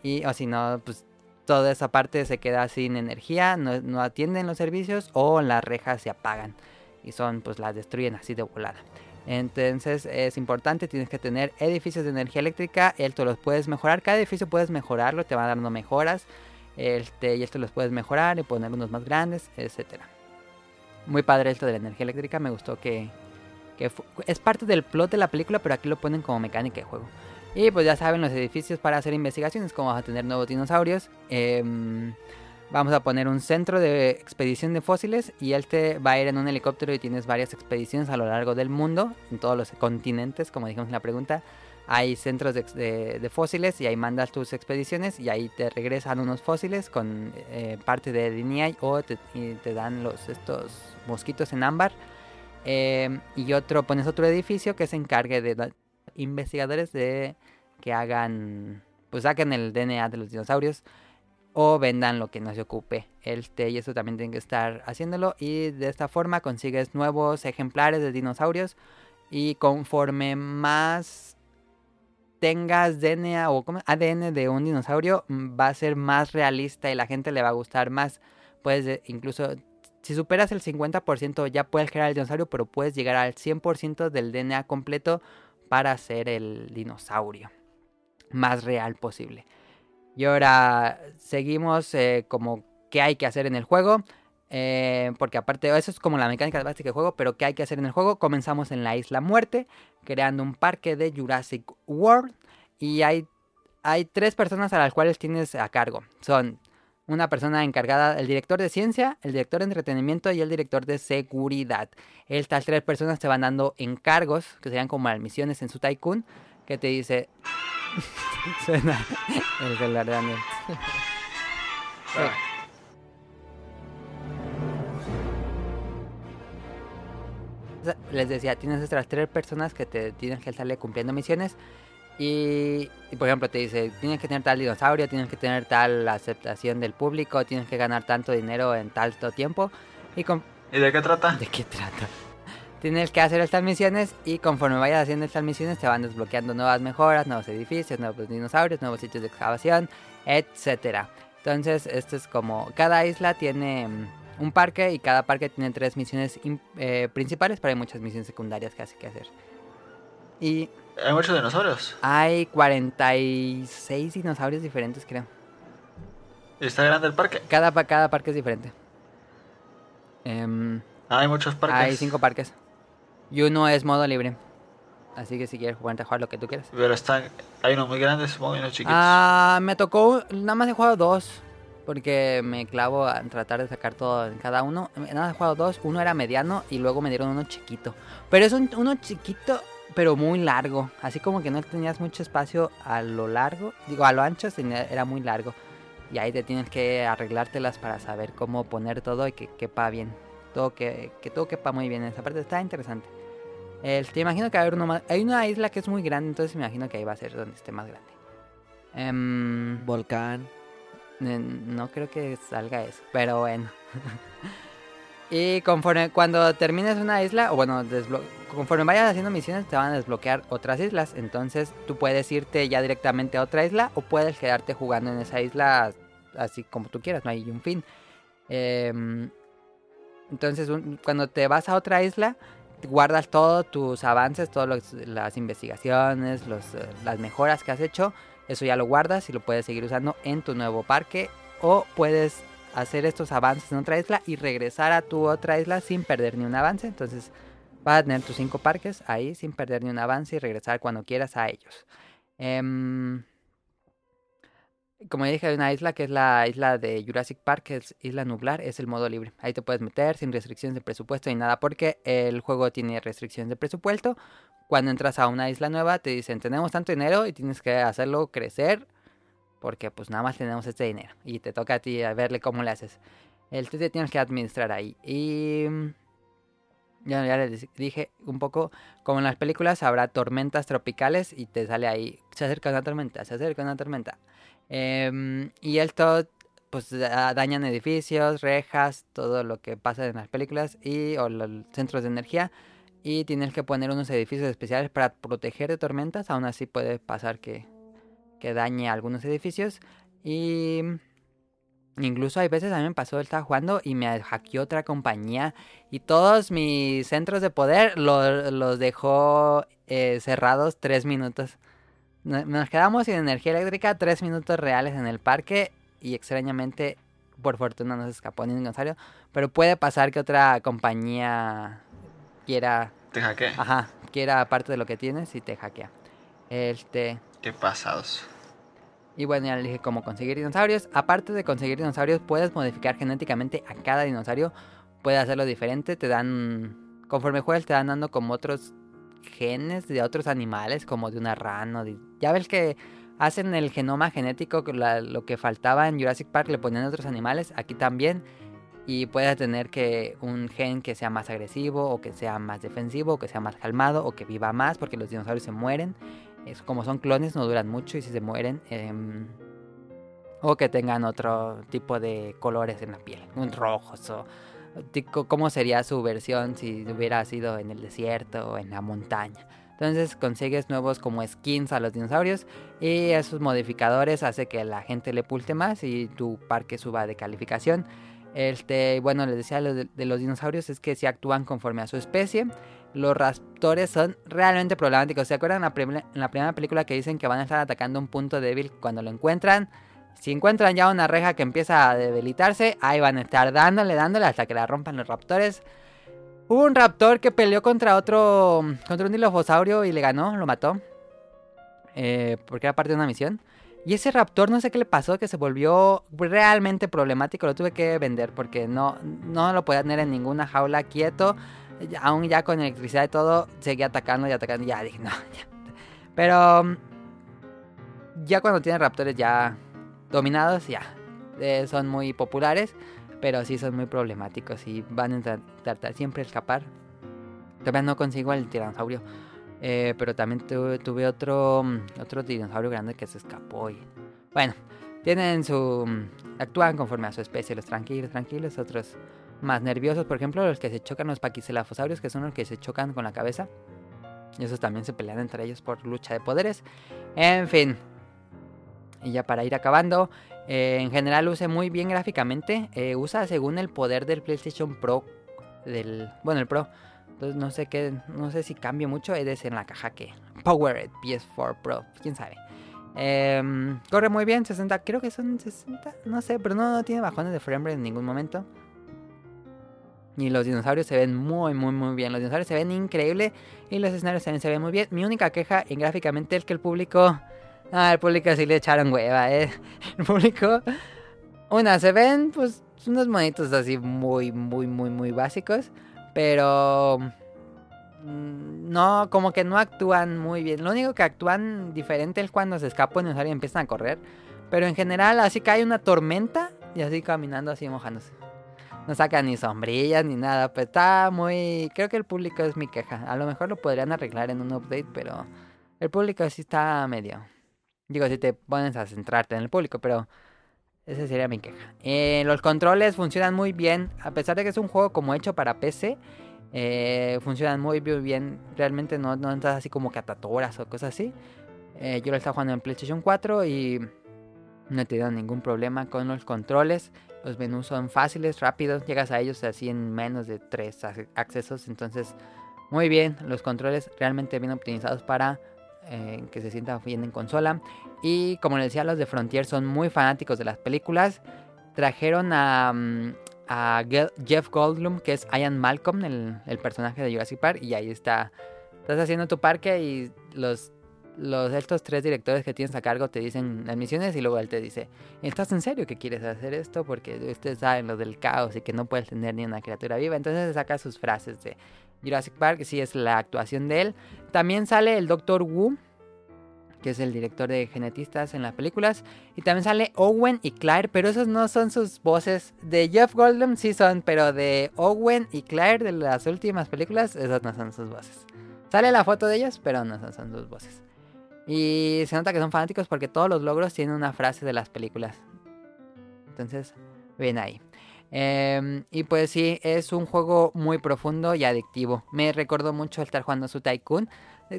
y o si no pues toda esa parte se queda sin energía no, atienden los servicios o las rejas se apagan y son pues las destruyen así de volada entonces es importante tienes que tener edificios de energía eléctrica esto los puedes mejorar cada edificio puedes mejorarlo te van dando mejoras este y esto los puedes mejorar y poner unos más grandes etcétera muy padre esto de la energía eléctrica. Me gustó que, que es parte del plot de la película, pero aquí lo ponen como mecánica de juego. Y pues ya saben, los edificios para hacer investigaciones, como vamos a tener nuevos dinosaurios. Em, vamos a poner un centro de expedición de fósiles y él te va a ir en un helicóptero y tienes varias expediciones a lo largo del mundo, en todos los continentes, como dijimos en la pregunta. Hay centros de, fósiles y ahí mandas tus expediciones y ahí te regresan unos fósiles con eh, parte de línea o te, y te dan los estos mosquitos en ámbar. Eh, y otro, pones otro edificio que se encargue de investigadores de que hagan, pues saquen el DNA de los dinosaurios o vendan lo que no se ocupe. Este, y eso también tienen que estar haciéndolo. Y de esta forma consigues nuevos ejemplares de dinosaurios. Y conforme más tengas DNA o. ADN de un dinosaurio, mm, va a ser más realista y la gente le va a gustar más. Puedes eh, incluso, si superas el 50% ya puedes crear el dinosaurio, pero puedes llegar al 100% del DNA completo para hacer el dinosaurio más real posible. Y ahora seguimos eh, como qué hay que hacer en el juego. eh, porque aparte, eso es como la mecánica básica del juego, pero ¿qué hay que hacer en el juego? Comenzamos en la Isla Muerte, creando un parque de Jurassic World. Y hay hay tres personas a las cuales tienes a cargo. Son una persona encargada, el director de ciencia, el director de entretenimiento y el director de seguridad. Estas tres personas te van dando encargos, que serían como misiones en su Tycoon, que te dice... Suena el celular de Daniel. Les decía, tienes estas tres personas que te tienes que estarle cumpliendo misiones. Y, y, por ejemplo, te dice, tienes que tener tal dinosaurio, tienes que tener tal aceptación del público, tienes que ganar tanto dinero en tanto tiempo. Y con... ¿Y de qué trata? ¿De qué trata? Tienes que hacer estas misiones y conforme vayas haciendo estas misiones te van desbloqueando nuevas mejoras, nuevos edificios, nuevos dinosaurios, nuevos sitios de excavación, etcétera. Entonces, esto es como cada isla tiene mm, un parque y cada parque tiene tres misiones eh, principales, pero hay muchas misiones secundarias que hay que hacer. Y Hay muchos dinosaurios. hay 46 dinosaurios diferentes, creo. ¿Y está grande el parque? Cada, cada parque es diferente. Em, Ah, hay muchos parques. hay cinco parques. Y uno es modo libre. Así que si quieres jugar, jugar lo que tú quieras. Pero están... Hay unos muy grandes, supongo, y unos chiquitos. Ah, me tocó, nada más he jugado dos. Porque me clavo a tratar de sacar todo en cada uno. Nada más he jugado dos. Uno era mediano y luego me dieron uno chiquito. Pero es un, uno chiquito, pero muy largo. Así como que no tenías mucho espacio a lo largo. Digo, a lo ancho tenía- era muy largo. Y ahí te tienes que arreglártelas para saber cómo poner todo y que quepa bien. Todo que, que todo quepa muy bien. Esa parte está interesante. El- te imagino que va a haber uno más. Hay una isla que es muy grande, entonces me imagino que ahí va a ser donde esté más grande. Em, Volcán. No creo que salga eso, pero bueno. y conforme cuando termines una isla, o bueno, conforme vayas haciendo misiones te van a desbloquear otras islas. Entonces tú puedes irte ya directamente a otra isla o puedes quedarte jugando en esa isla así como tú quieras, no hay un fin. Em, entonces un- cuando te vas a otra isla, guardas todos tus avances, todas las investigaciones, los, eh, las mejoras que has hecho eso ya lo guardas y lo puedes seguir usando en tu nuevo parque. O puedes hacer estos avances en otra isla y regresar a tu otra isla sin perder ni un avance. Entonces vas a tener tus cinco parques ahí sin perder ni un avance y regresar cuando quieras a ellos. Em, como dije, hay una isla que es la isla de Jurassic Park, que es Isla Nublar, es el modo libre. Ahí te puedes meter sin restricciones de presupuesto ni nada, porque el juego tiene restricciones de presupuesto. Cuando entras a una isla nueva, te dicen, tenemos tanto dinero y tienes que hacerlo crecer, porque pues nada más tenemos este dinero. Y te toca a ti a verle cómo le haces. El tú te tienes que administrar ahí. Y mm, ya, les dije un poco, como en las películas, habrá tormentas tropicales y te sale ahí, se acerca una tormenta, se acerca una tormenta. Em, y esto, pues da- dañan edificios, rejas, todo lo que pasa en las películas y o los centros de energía. Y tienes que poner unos edificios especiales para proteger de tormentas. Aún así puede pasar que, que dañe algunos edificios. Y incluso hay veces a mí me pasó, estaba jugando y me hackeó otra compañía. Y todos mis centros de poder lo- los dejó eh, cerrados tres minutos. No- Nos quedamos sin energía eléctrica tres minutos reales en el parque. Y extrañamente, por fortuna, no se escapó ni un dinosaurio. Pero puede pasar que otra compañía quiera Te hackeé. Ajá, quiera parte de lo que tienes y te hackea. Este, Qué pasados. Y bueno, ya le dije cómo conseguir dinosaurios. Aparte de conseguir dinosaurios, puedes modificar genéticamente a cada dinosaurio. Puedes hacerlo diferente. Te dan, conforme juegas, te dan dando como otros genes de otros animales, como de una rana. Ya ves que hacen el genoma genético, lo que faltaba en Jurassic Park le ponían otros animales. Aquí también. Y puedes tener que un gen que sea más agresivo, o que sea más defensivo, o que sea más calmado, o que viva más, porque los dinosaurios se mueren. Es, como son clones, no duran mucho y si se mueren. em, o que tengan otro tipo de colores en la piel, un rojos o cómo sería su versión si hubiera sido en el desierto o en la montaña. Entonces consigues nuevos como skins a los dinosaurios y esos modificadores hace que la gente le pulte más y tu parque suba de calificación. Este, bueno, les decía de, de los dinosaurios es que si actúan conforme a su especie. Los raptores son realmente problemáticos. ¿Se acuerdan la, en la primera película que dicen que van a estar atacando un punto débil cuando lo encuentran? Si encuentran ya una reja que empieza a debilitarse, ahí van a estar dándole, dándole hasta que la rompan los raptores. Hubo un raptor que peleó contra otro, contra un dilofosaurio y le ganó, lo mató. Eh, porque era parte de una misión. Y ese raptor no sé qué le pasó, que se volvió realmente problemático. Lo tuve que vender porque no, no lo podía tener en ninguna jaula quieto. Aún ya con electricidad y todo, seguía atacando y atacando. Ya dije, no, ya. Pero ya cuando tienen raptores ya dominados, ya. eh, son muy populares, pero sí son muy problemáticos y van a tra- tratar siempre de escapar. Todavía no consigo el tiranosaurio. eh, pero también tuve, tuve otro, otro dinosaurio grande que se escapó. Y... Bueno, tienen su. Actúan conforme a su especie, los tranquilos, tranquilos, otros más nerviosos. Por ejemplo, los que se chocan, los paquicelafosaurios, que son los que se chocan con la cabeza. Y esos también se pelean entre ellos por lucha de poderes. En fin. Y ya para ir acabando, eh, en general luce muy bien gráficamente. eh, usa según el poder del PlayStation Pro. Del, bueno, el Pro. Entonces no sé qué, no sé si cambia mucho. Es en la caja que Powered PS4 Pro, quién sabe. Em, corre muy bien, 60, creo que son 60, no sé, pero no, no tiene bajones de frame rate en ningún momento. Y los dinosaurios se ven muy, muy, muy bien. Los dinosaurios se ven increíble y los escenarios también se ven muy bien. Mi única queja en gráficamente es que el público... Ah, el público sí le echaron hueva, eh. El público... Una, se ven pues unos monitos así muy, muy, muy, muy básicos. Pero... mm, No, como que no actúan muy bien. Lo único que actúan diferente es cuando se escapa un dinosaurio y empiezan a correr. Pero en general, así hay una tormenta y así caminando, así mojándose. No sacan ni sombrillas ni nada. Pues está muy. Creo que el público es mi queja. A lo mejor lo podrían arreglar en un update, pero el público sí está medio. Digo, si te pones a centrarte en el público, pero esa sería mi queja. Eh, los controles funcionan muy bien. A pesar de que es un juego como hecho para PC, eh, funcionan muy, bien. Realmente no, no entras así como que a tatoras o cosas así. Eh, yo lo estaba jugando en PlayStation 4 y no he tenido ningún problema con los controles. Los menús son fáciles, rápidos. Llegas a ellos así en menos de 3 accesos. Entonces, muy bien. Los controles realmente bien optimizados para eh, que se sienta bien en consola. Y como les decía, los de Frontier son muy fanáticos de las películas. Trajeron a, mm, a Jeff Goldblum, que es Ian Malcolm, el, el personaje de Jurassic Park. Y ahí está. Estás haciendo tu parque y los, los estos tres directores que tienes a cargo te dicen las misiones y luego él te dice, ¿estás en serio que quieres hacer esto? Porque ustedes saben lo del caos y que no puedes tener ni una criatura viva. Entonces saca sus frases de Jurassic Park, sí es la actuación de él. También sale el Doctor Wu, que es el director de genetistas en las películas. Y también sale Owen y Claire, pero esos no son sus voces. De Jeff Goldblum sí son, pero de Owen y Claire de las últimas películas, esas no son sus voces. Sale la foto de ellos, pero no son sus voces. Y se nota que son fanáticos porque todos los logros tienen una frase de las películas. Entonces, ven ahí. Eh, y pues sí, es un juego muy profundo y adictivo. Me recordó mucho estar jugando su Tycoon.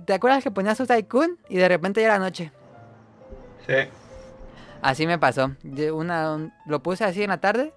¿Te acuerdas que ponías su Tycoon y de repente ya era noche? Sí. Así me pasó. Una, un- lo puse así en la tarde.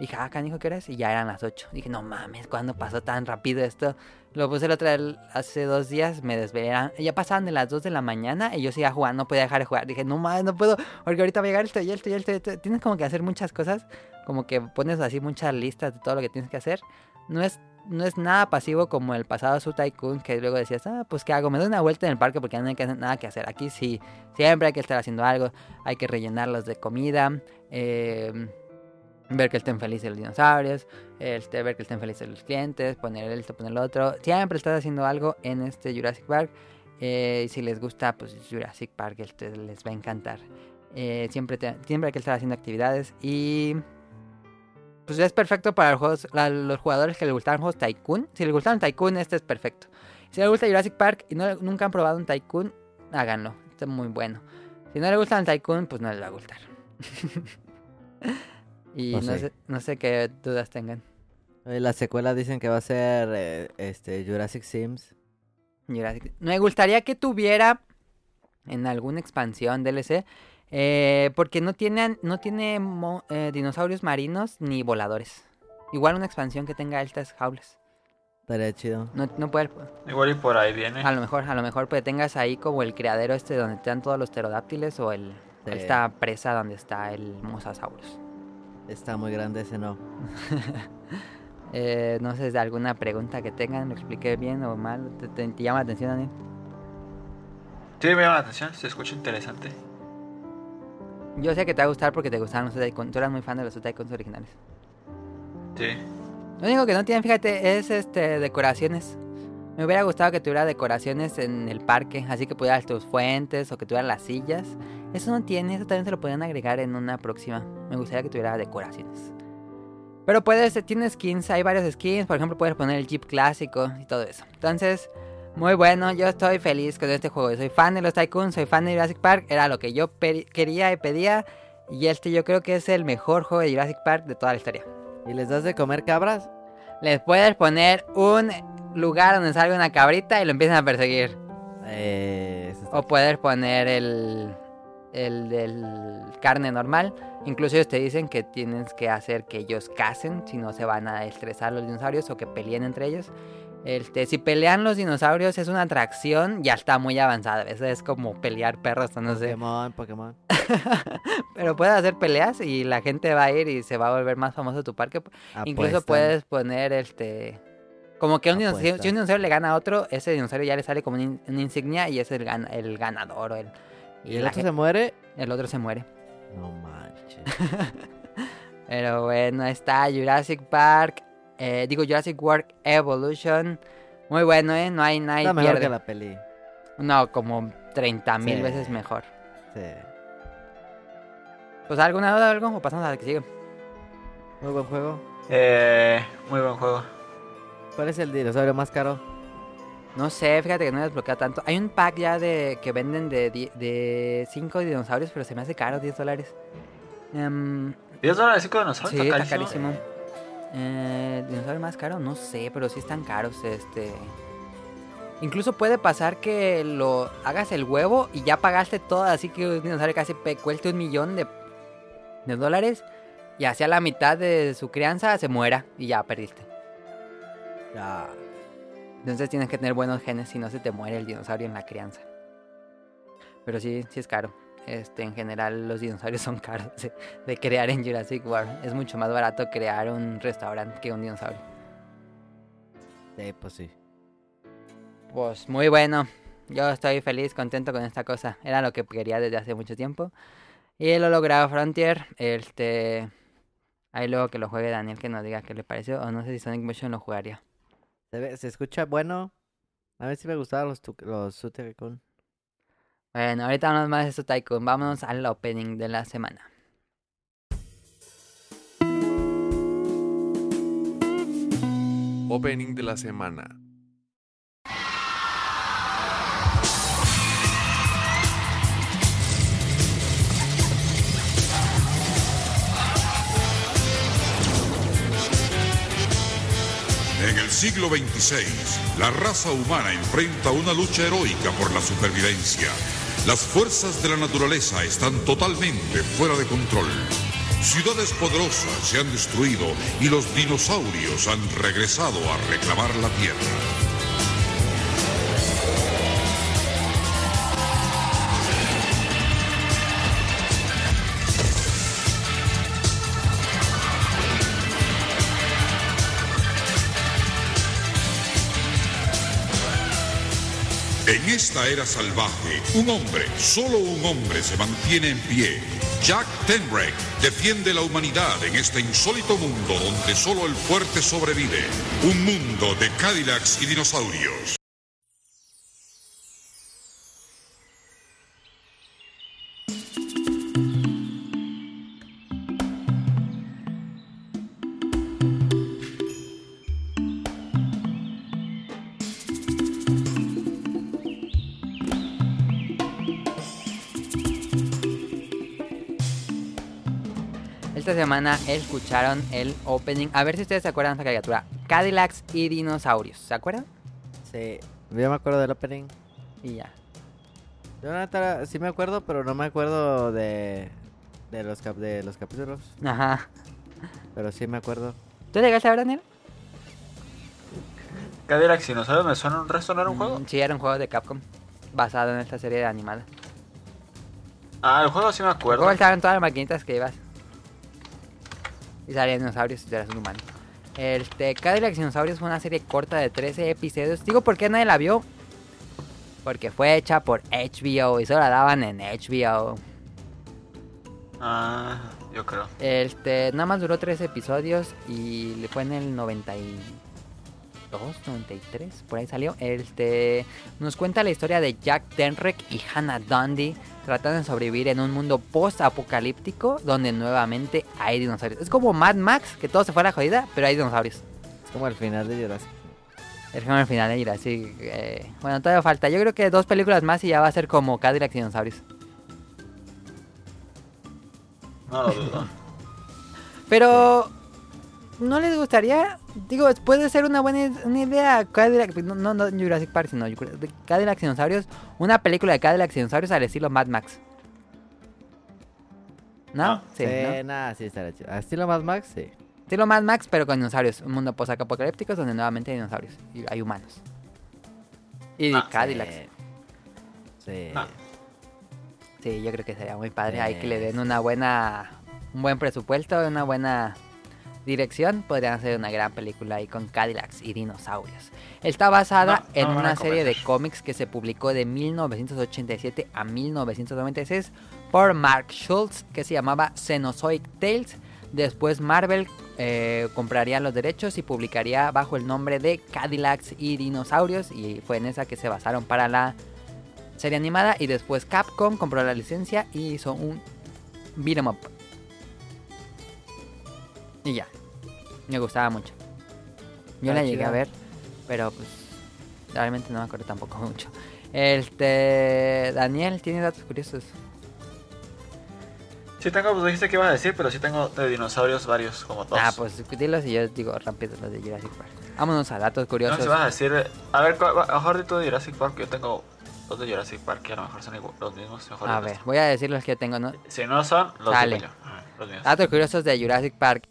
Dije, ah, canijo, ¿qué hora es? Y ya eran las 8. Dije, no mames, ¿cuándo pasó tan rápido esto? Lo puse el otro día, hace dos días, me desvelé. Eran- Ya pasaban de las 2 de la mañana y yo seguía jugando, no podía dejar de jugar. Dije, no mames, no puedo, porque ahorita va a llegar esto y esto y esto. Tienes como que hacer muchas cosas, como que pones así muchas listas de todo lo que tienes que hacer. No es, no es nada pasivo como el pasado su Tycoon, que luego decías, ah, pues ¿qué hago? Me doy una vuelta en el parque porque no hay nada que hacer. Aquí sí, siempre hay que estar haciendo algo, hay que rellenarlos de comida. Eh, ver que estén felices los dinosaurios, este, ver que estén felices los clientes, poner esto, poner lo otro. Siempre estás haciendo algo en este Jurassic Park. Eh, si les gusta, pues Jurassic Park este, les va a encantar. Eh, siempre, siempre hay que estar haciendo actividades y pues es perfecto para los, juegos, los jugadores que les gustaron juegos Tycoon. Si les gustaron Tycoon, este es perfecto. Si les gusta Jurassic Park y no, nunca han probado un Tycoon, háganlo. Este es muy bueno. Si no les gustan Tycoon, pues no les va a gustar. y Pues no, sé, no sé qué dudas tengan. Eh, La secuela dicen que va a ser eh, este Jurassic Sims. Jurassic- Me gustaría que tuviera en alguna expansión DLC. eh, porque no tiene, no tiene mo- eh, dinosaurios marinos ni voladores. Igual una expansión que tenga estas jaulas. Estaría chido. No, no puede, Igual y por ahí viene. a lo mejor, a lo mejor pues tengas ahí como el criadero este donde están todos los pterodáctiles o el Sí. esta presa donde está el mosasaurus. Está muy grande ese no. Eh, no sé, alguna pregunta que tengan, lo expliqué bien o mal, te, te- te llama la atención, Daniel? Sí, me llama la atención, se escucha interesante. Yo sé que te va a gustar porque te gustaron los Tycoon. Tú eras muy fan de los Tycoons originales. Sí. Lo único que no tienen, fíjate, es este decoraciones. Me hubiera gustado que tuviera decoraciones en el parque, así que pudieras tus fuentes o que tuvieran las sillas. Eso no tiene, eso también se lo podrían agregar en una próxima. Me gustaría que tuviera decoraciones. Pero puedes, tiene skins, hay varios skins, por ejemplo puedes poner el Jeep clásico y todo eso. Entonces, muy bueno, yo estoy feliz con este juego. Soy fan de los Tycoon, soy fan de Jurassic Park, era lo que yo quería y pedía. Y este yo creo que es el mejor juego de Jurassic Park de toda la historia. ¿Y les das de comer cabras? Les puedes poner un lugar donde salga una cabrita y lo empiezan a perseguir. Eh, O puedes poner el, el del carne normal. Incluso ellos te dicen que tienes que hacer que ellos casen, si no se van a estresar los dinosaurios o que peleen entre ellos. Este, si pelean los dinosaurios es una atracción, ya está muy avanzada. Eso es como pelear perros, no sé. Pokémon, Pokémon. Pero puedes hacer peleas y la gente va a ir y se va a volver más famoso tu parque. Incluso puedes poner este. Como que un dinosaurio, si un dinosaurio le gana a otro, ese dinosaurio ya le sale como una, in- una insignia y es el, gan- el ganador. o el, ¿Y el otro se muere? el otro se muere. No manches. Pero bueno, está Jurassic Park. eh, digo Jurassic World Evolution. Muy bueno, ¿eh? No hay nadie Está mejor pierde. que la peli. No, como 30 mil Sí. veces mejor. Sí. Pues alguna duda o algo o pasamos a la que sigue. Muy buen juego. Eh, muy buen juego. ¿Cuál es el dinosaurio más caro? No sé, fíjate que no he desbloqueado tanto. Hay un pack ya de que venden de, di- de 5 dinosaurios, pero se me hace caro, 10 dólares. Em, 10 dólares 5 dinosaurios. sí, está está carísimo. Eh, ¿Dinosaurio más caro? No sé, pero sí están caros. Este. Incluso puede pasar que lo hagas el huevo y ya pagaste todo, así que un dinosaurio casi cueste un millón de, de dólares y hacia la mitad de su crianza se muera y ya perdiste. Entonces tienes que tener buenos genes si no se te muere el dinosaurio en la crianza. Pero sí, sí es caro. Este, en general los dinosaurios son caros de, de crear en Jurassic World. Es mucho más barato crear un restaurante que un dinosaurio. Sí, pues sí. Pues muy bueno. Yo estoy feliz, contento con esta cosa. Era lo que quería desde hace mucho tiempo. Y lo logrado Frontier. Este. Ahí luego que lo juegue Daniel que nos diga qué le pareció. O no sé si Sonic Motion lo jugaría. Se, ve- se escucha bueno. A ver si me gustaban los, los Sutericon. Bueno, ahorita hablamos más de esto, Tycoon. Vámonos al opening de la semana. Opening de la semana. En el siglo XXVI, la raza humana enfrenta una lucha heroica por la supervivencia. Las fuerzas de la naturaleza están totalmente fuera de control. Ciudades poderosas se han destruido y los dinosaurios han regresado a reclamar la Tierra. En esta era salvaje, un hombre, solo un hombre se mantiene en pie. Jack Tenbreck defiende la humanidad en este insólito mundo donde solo el fuerte sobrevive. Un mundo de Cadillacs y dinosaurios. Semana escucharon el opening. A ver si ustedes se acuerdan de esta caricatura. Cadillacs y dinosaurios. ¿Se acuerdan? Sí. Yo me acuerdo del opening. Y ya. Yo neta sí me acuerdo, pero no me acuerdo de, de, los, cap- de los capítulos. Ajá. Pero sí me acuerdo. ¿Tú llegaste a ver, Daniel? Cadillac Dinosaurio me suena un resto, ¿no era un juego? Mm, Sí, era un juego de Capcom. Basado en esta serie animada. Ah, el juego sí me acuerdo. juego estaban todas las maquinitas que ibas. Y salían dinosaurios y eras un humano. Este, Cadillac Dinosaurios fue una serie corta de 13 episodios. Digo, ¿por qué nadie la vio? Porque fue hecha por HBO y solo la daban en HBO. Ah, yo creo. Este, nada más duró tres episodios y le fue en el 92, 93, por ahí salió. Este, nos cuenta la historia de Jack Denrick y Hannah Dundee tratando de sobrevivir en un mundo post-apocalíptico donde nuevamente hay dinosaurios. Es como Mad Max, que todo se fue a la jodida, pero hay dinosaurios. Es como el final de Jurassic. Es como el final de Jurassic. eh, bueno, todavía falta. Yo creo que dos películas más y ya va a ser como Cadillac y dinosaurios. No lo dudo. Pero, ¿no les gustaría? Digo, puede ser una buena una idea Cadillac, no, no, no Jurassic Park, sino de Cadillac y dinosaurios. Una película de Cadillac y dinosaurios al estilo Mad Max. ¿No? Ah, sí, ¿no? nada, sí estaría chido. ¿A estilo Mad Max? Sí. Estilo Mad Max, pero con dinosaurios. Un mundo post-apocalíptico donde nuevamente hay dinosaurios. Y hay humanos. Y Ah, Cadillacs. Sí. Sí. Ah. Sí, yo creo que sería muy padre. Hay que le Sí. den una buena, un buen presupuesto, una buena dirección. Podrían hacer una gran película ahí con Cadillacs y dinosaurios. Está basada No, en una serie de cómics que se publicó de 1987 a 1996 por Mark Schultz, que se llamaba Cenozoic Tales. Después Marvel eh, compraría los derechos y publicaría bajo el nombre de Cadillacs y dinosaurios. Y fue en esa que se basaron para la serie animada y después Capcom compró la licencia y hizo un beat 'em up. Y ya. Me gustaba mucho. Yo Ah, la llegué a ver, pero pues realmente no me acuerdo tampoco mucho. Este Daniel tiene datos curiosos. Sí tengo, pues dijiste que ibas a decir, pero sí tengo de dinosaurios varios, como dos. Ah, pues dilos y yo digo rápido los de Jurassic Park. Vámonos a datos No, curiosos. si vas a decir... A ver, ¿cuál- a lo mejor de tú de Jurassic Park, yo tengo dos de Jurassic Park que a lo mejor son igual- los mismos. Mejor A ver, voy a decir los que tengo, ¿no? Si no son, los Dale. digo yo. Los míos. Datos curiosos de Jurassic Park.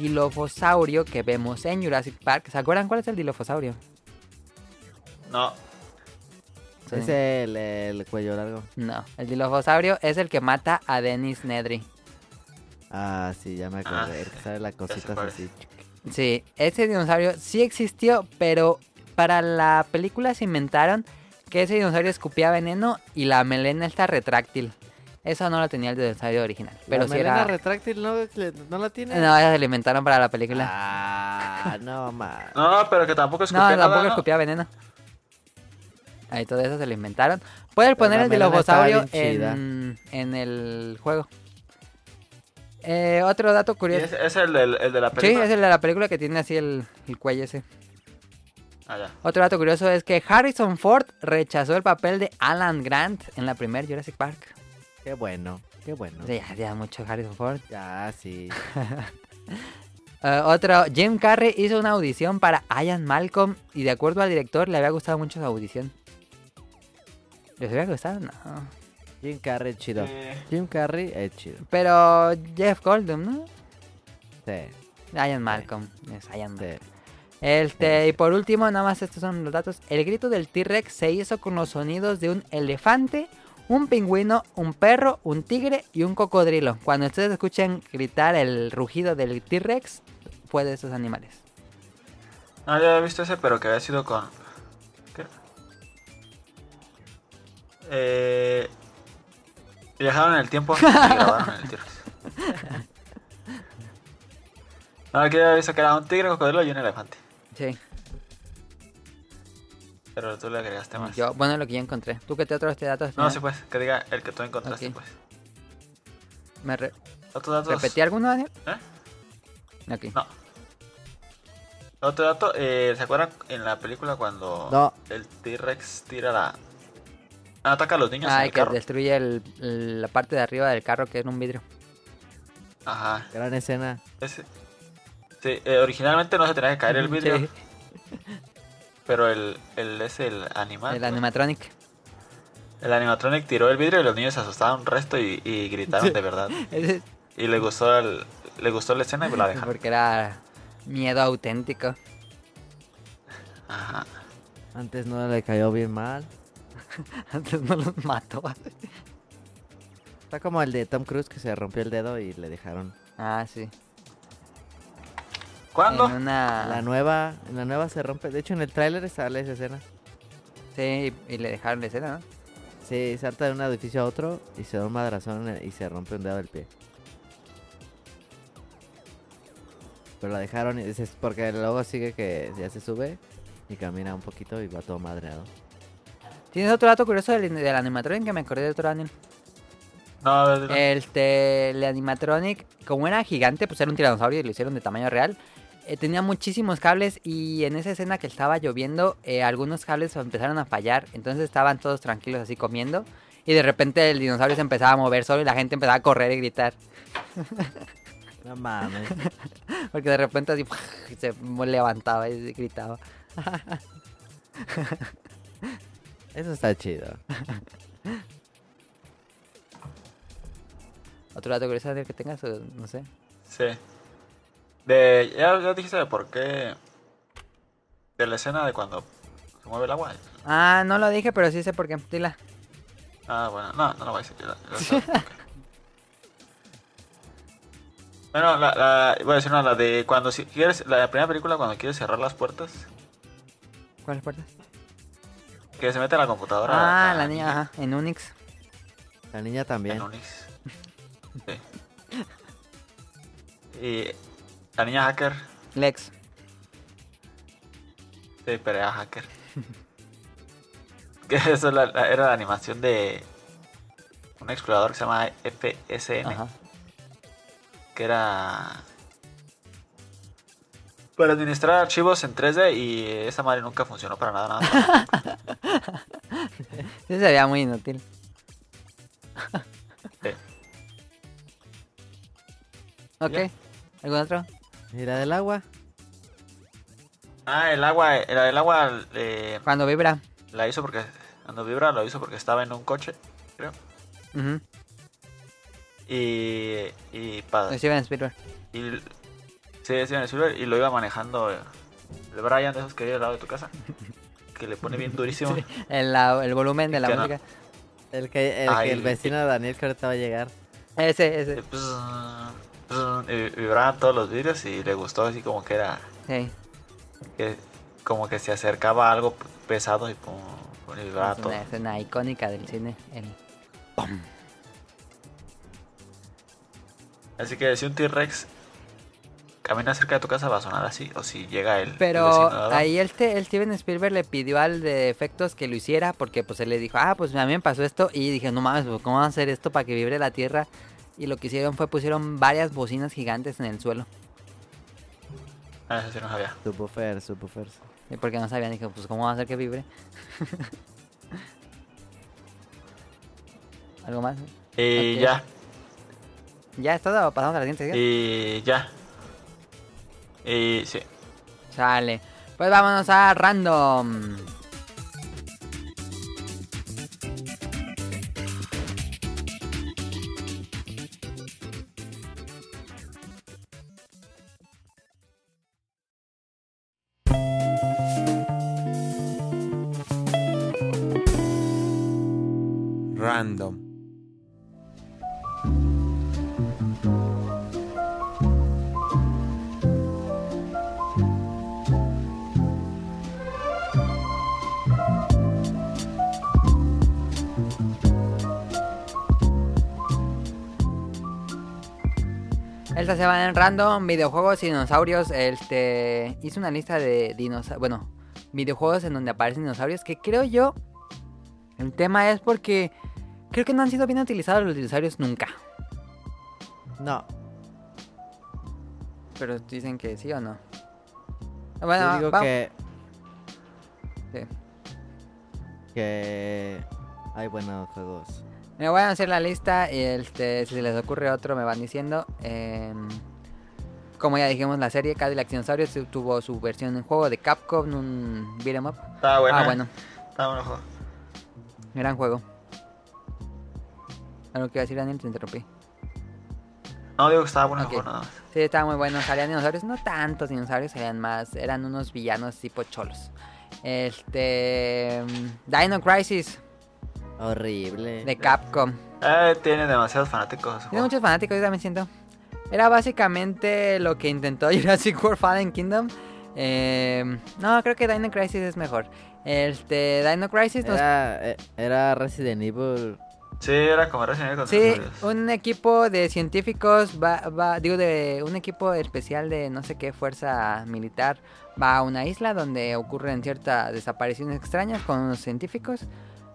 Dilofosaurio que vemos en Jurassic Park. ¿Se acuerdan cuál es el dilofosaurio? No, Sí. Es el, el cuello largo. No, el dilofosaurio es el que mata a Dennis Nedry. Ah, sí, ya me acordé. Ah, el que sale las cositas cuál así. Sí, ese dinosaurio sí existió, pero para la película se inventaron que ese dinosaurio escupía veneno y la melena está retráctil. Eso no lo tenía el dinosaurio original. Pero la sí melena era. retráctil no, no la tiene. No, esa se la inventaron para la película. Ah, no, ma. no, pero que tampoco no, escupía nada, tampoco ¿no? escupía veneno. Ahí todo eso se lo inventaron. Pueden Pero poner la el chida. en, en el juego. Eh, otro dato ¿Y curioso. es, es el, del- el de la Sí, película? es el de la película que tiene así el, el cuello ese. Ah, ya. Otro dato curioso es que Harrison Ford rechazó el papel de Alan Grant en la primera Jurassic Park. Qué bueno, qué bueno. Ya, ya mucho Harrison Ford. Ya, sí. Eh, otro, Jim Carrey hizo una audición para Ian Malcolm y de acuerdo al director le había gustado mucho su audición. ¿Les había gustado? No. Jim Carrey chido. Eh, Jim Carrey es chido. Pero Jeff Goldblum, ¿no? Sí, Ian Malcolm. Es Ian Malcolm. sí. Este, y por último, nada más estos son los datos. El grito del T-Rex se hizo con los sonidos de un elefante, un pingüino, un perro, un tigre y un cocodrilo. Cuando ustedes escuchen gritar el rugido del T-Rex, fue de esos animales. No, ya había visto ese, pero que había sido con. ¿Qué? Eh. Viajaron en el tiempo y grabaron el T-Rex. No, aquí había visto que era un tigre, un cocodrilo y un elefante. Sí. Pero tú le agregaste más. Yo, bueno, lo que yo encontré. ¿Tú qué te otros te datos? No, sí, pues, que diga el que tú encontraste, pues. ¿Me re- Otro dato. repetí alguno, Daniel? ¿Eh? Ok. No. Otro dato, eh, ¿se acuerdan en la película cuando No. el T-Rex tira la. Ah, ataca a los niños en Ay, el que carro? destruye el- el- la parte de arriba del carro que era un vidrio. Ajá. Gran escena. Ese. Sí, eh, originalmente no se tenía que caer el vidrio, Sí, pero el, el es el animal. el animatronic. El animatronic tiró el vidrio y los niños se asustaron un resto y, y gritaron de verdad. Y le gustó el, le gustó la escena y la dejaron. Porque era miedo auténtico. Ajá. Antes no le cayó bien mal. Antes no los mató. Está como el de Tom Cruise que se rompió el dedo y le dejaron. Ah, sí. ¿Cuándo? En una... La nueva, en la nueva se rompe. De hecho, en el tráiler sale esa escena. Sí, y, y le dejaron la escena, ¿no? Sí, salta de un edificio a otro y se da un madrazón el- y se rompe un dedo del pie. Pero la dejaron y es porque luego sigue que ya se sube y camina un poquito y va todo madreado. ¿Tienes otro dato curioso del, del animatronic que me acordé de otro Daniel? No, ver, dilo. Este, el animatronic, como era gigante, pues era un tiranosaurio y lo hicieron de tamaño real. Eh, tenía muchísimos cables y en esa escena que estaba lloviendo, eh, algunos cables empezaron a fallar. Entonces estaban todos tranquilos así comiendo. Y de repente el dinosaurio se empezaba a mover solo y la gente empezaba a correr y gritar. No mames. Porque de repente así se levantaba y gritaba. Eso está chido. Otro dato curioso que tengas, o no sé. Sí. De, ya, ya dijiste de por qué. De la escena de cuando se mueve el agua. Ah, no lo dije, pero sí sé por qué. Dila. Ah, bueno, no, no lo voy a decir. ya- ya qué. bueno, la, la, voy a decir una, la de cuando si quieres, la primera película cuando quieres cerrar las puertas, ¿Cuáles puertas? que se mete a la computadora. Ah, a- la niña, ajá, en Unix. La niña también. En Unix. Sí. Y la niña hacker, Lex. sí, pero era hacker. que eso la- la- era la animación de un explorador que se llama FSN. Ajá. que era para administrar archivos en 3D y esa madre nunca funcionó para nada. nada. Sí se veía muy inútil. Sí. Ok. ¿Algún otro? ¿Y la del agua? Ah, el agua, el, el agua eh, Cuando vibra. la hizo porque cuando vibra lo hizo porque estaba en un coche, creo. Ujú. Y y pa- Steven Spielberg. y sí, Steven Spielberg, y lo iba manejando el Brian de esos que vive al lado de tu casa, que le pone bien durísimo. El, la- el volumen de la no. música. El que el, Ay, que el vecino de Daniel que ahorita va a llegar. Ese, ese. pues, pues, y vibraban todos los vidrios y le gustó así como que era Sí. que como que se acercaba a algo pesado y pum, pum, y vibraba Es todo. una escena icónica del cine. El... Así que si un T-Rex camina cerca de tu casa va a sonar así, o si llega el Pero ahí el, te- el Steven Spielberg le pidió al de efectos que lo hiciera porque pues él le dijo, ah, pues a mí me pasó esto y dije, no mames, pues, ¿cómo van a hacer esto para que vibre la tierra? Y lo que hicieron fue pusieron varias bocinas gigantes en el suelo. Ah, eso sí no sabía. Subwoofer, subwoofer. Y porque no sabían, dije, pues ¿cómo va a hacer que vibre? ¿Algo más? Y Ok. ya, ¿Ya es todo? ¿Pasamos a la siguiente y ya. Y sí. Sale. Pues vámonos a. Random. Esta semana en random, videojuegos y dinosaurios. Este hice una lista de dinosaurios. Bueno, videojuegos en donde aparecen dinosaurios. Que creo yo. El tema es porque creo que no han sido bien utilizados los dinosaurios nunca. No, Pero dicen que sí o no. Bueno, yo digo que Sí. que hay buenos juegos. Me voy a hacer la lista y este, si se les ocurre otro me van diciendo. Em, como ya dijimos, la serie Cadillac Dinosaurios tu- tuvo su versión en juego de Capcom, un beat'em up. Estaba bueno. Ah, bueno, Estaba bueno el juego. gran juego. ¿Algo que iba a decir Daniel? Te interrumpí. No, digo que estaba bueno el Ok. juego nada más. Sí, estaba muy bueno. Salían dinosaurios, no tantos dinosaurios, salían más. Eran unos villanos tipo cholos. Este. mm, Dino Crisis Horrible. de Capcom. Eh, tiene demasiados fanáticos. Tiene muchos fanáticos, yo también siento. Era básicamente lo que intentó Jurassic World Fallen Kingdom. Eh, no, creo que Dino Crisis es mejor. Este, Dino Crisis nos Era, eh, era Resident Evil. Sí, era como Resident Evil con Sí, dinosaurios. un equipo de científicos va, va, digo, de un equipo especial de no sé qué fuerza militar va a una isla donde ocurren ciertas desapariciones extrañas con unos científicos.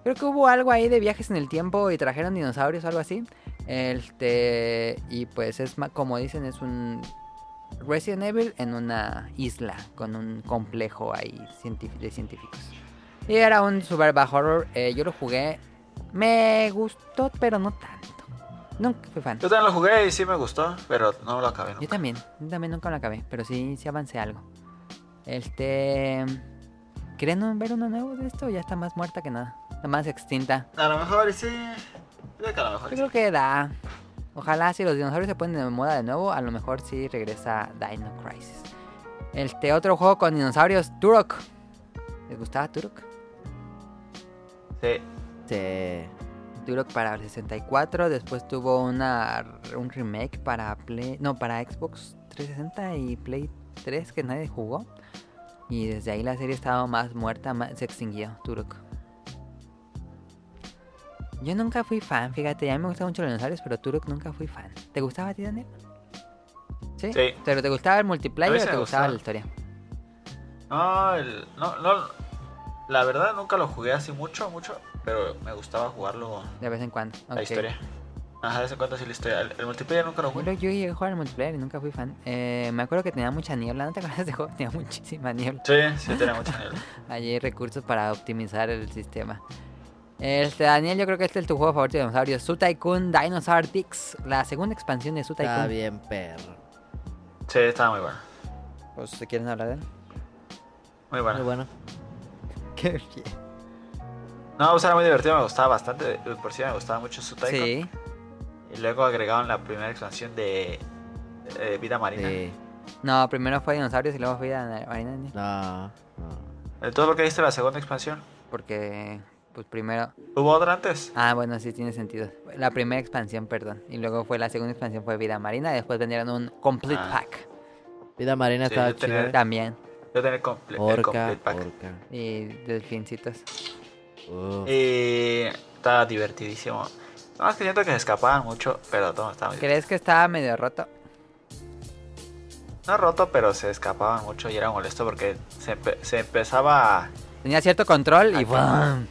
Creo que hubo algo ahí de viajes en el tiempo y trajeron dinosaurios o algo así. Este, y pues es como dicen, es un Resident Evil en una isla con un complejo ahí de científicos. Y era un survival horror, eh, yo lo jugué, me gustó, pero no tanto. Nunca fui fan. Yo también lo jugué y sí me gustó, pero no lo acabé. Yo nunca. también, yo también nunca lo acabé, pero sí, sí avancé algo. Este... ¿Quieren ver uno nuevo de esto? Ya está más muerta que nada. Está más extinta. A lo mejor sí. Creo que a lo mejor Yo creo sí. que da. Ojalá si los dinosaurios se ponen de moda de nuevo, a lo mejor sí regresa Dino Crisis. Este otro juego con dinosaurios, Turok. ¿Les gustaba Turok? Sí. Se... Turok para el 64, después tuvo una un remake para Play, no, para Xbox 360 y Play 3 que nadie jugó. Y desde ahí la serie estaba más muerta, más, se extinguió Turok. Yo nunca fui fan, fíjate, a mí me gustan mucho los dinosaurios, pero Turok nunca fui fan. ¿Te gustaba a ti, Daniel? ¿Sí? Sí. ¿Pero te gustaba el multiplayer o te gustaba la historia? No, el, no, no. La verdad nunca lo jugué así mucho, mucho. Pero me gustaba jugarlo De vez en cuando. la historia. Ajá, en cuando sí la historia. El, el multiplayer nunca lo jugué. yo llegué a jugar al multiplayer y nunca fui fan. Eh, me acuerdo que tenía mucha niebla, ¿no te acuerdas de juego? Tenía muchísima niebla. Sí, sí tenía mucho nivel. Allí hay recursos para optimizar el sistema. Este, Daniel, yo creo que este es tu juego favorito de dinosaurios. Su Tycoon Dinosaur Dix, la segunda expansión de Su Está Tycoon. bien, perro. Sí, estaba muy bueno. Pues, ¿se quieren hablar de él? Muy Muy bueno. bueno. Qué bien. No, pues era muy divertido, me gustaba bastante. Por sí me gustaba mucho su Tycoon. Sí, Y luego agregaron la primera expansión de eh, Vida Marina. Sí. no, primero fue dinosaurios y luego fue a Marina, No, no. Entonces, ¿por qué diste la segunda expansión? porque, pues primero. ¿Hubo otra antes? Ah, bueno, sí tiene sentido. La primera expansión, perdón. Y luego fue la segunda expansión, fue Vida Marina. Y después vendieron un Complete Ah. Pack Vida Marina Sí, estaba chida. también. Yo tenía el, comple- el Orca, complete pack. orca. Y delfincitos. Uf. Y estaba divertidísimo. No, más que siento que se escapaban mucho, pero todo estaba muy ¿Crees que estaba medio roto? No roto, pero se escapaban mucho y era molesto porque se, empe- se empezaba a, Tenía cierto control y. ¡bum!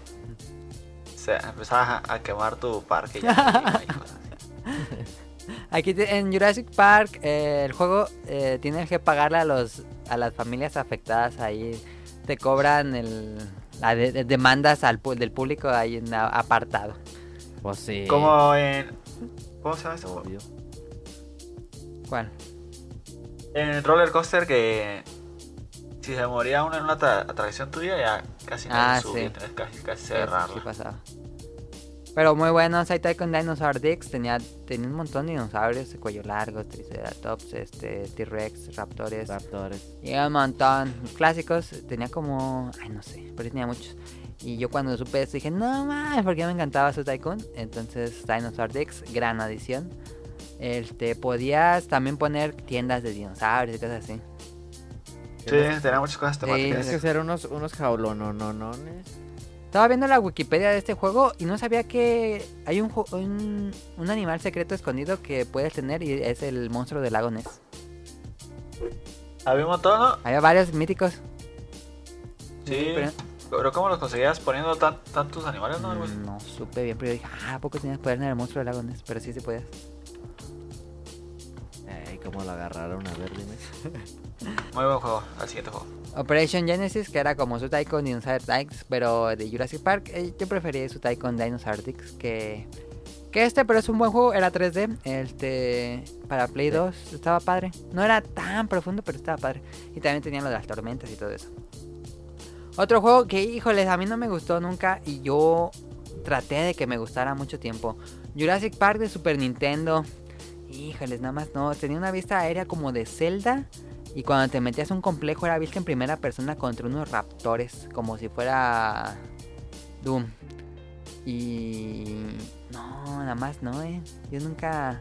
se empezaba a, quemar tu parque. y así, y cosas así. Aquí te- en Jurassic Park eh, el juego eh, tienes que pagarle a los a las familias afectadas ahí te cobran el la de- de- demandas al del público ahí en apartado. Pues sí. Como en. ¿Cómo se llama juego? Obvio. ¿Cuál? En Roller Coaster que. Si se moría uno en una atra- atracción tuya, ya casi no Ah, subía, sí. casi, casi Sí, cerrarla. sí pasaba. Pero muy bueno, Saitai con Dinosaur Dix tenía, tenía un montón de dinosaurios de cuello largo, Triceratops, este, T-Rex, Raptores. Raptores. Y un montón. Clásicos, tenía como. Ay, no sé, pero tenía muchos. Y yo cuando supe esto dije, no mames, porque me encantaba su Tycoon. Entonces, Dinosaur Dix, gran adición. Este, podías también poner tiendas de dinosaurios y cosas así. Sí, tenía muchas cosas Sí. temáticas. Tienes que hacer unos, unos jaulononones. Estaba viendo la Wikipedia de este juego y no sabía que hay un, un, un animal secreto escondido que puedes tener y es el monstruo del lago Ness. Había un montón, ¿no? Hay varios míticos. Sí. pero- Pero ¿cómo los conseguías poniendo tan- tantos animales, no? No supe bien, pero yo dije, ah, ¿a poco tenías poder en el monstruo del lago Ness? Pero sí se podías. Ey, cómo lo agarraron, a ver, dime. Muy buen juego, al siguiente juego. Operation Genesis, que era como su Tycoon Dinosaur Dix, pero de Jurassic Park. eh, yo preferí su Tycoon Dinosaur Dix que, que este, pero es un buen juego. Era 3D. Este, para Play 2 estaba padre. No era tan profundo, pero estaba padre. Y también tenía lo de las tormentas y todo eso. Otro juego que, híjoles, a mí no me gustó nunca y yo traté de que me gustara mucho tiempo. Jurassic Park de Super Nintendo. Híjoles, nada más no. Tenía una vista aérea como de Zelda. Y cuando te metías a un complejo era vista en primera persona contra unos raptores. Como si fuera Doom. Y... No, nada más no, eh. Yo nunca...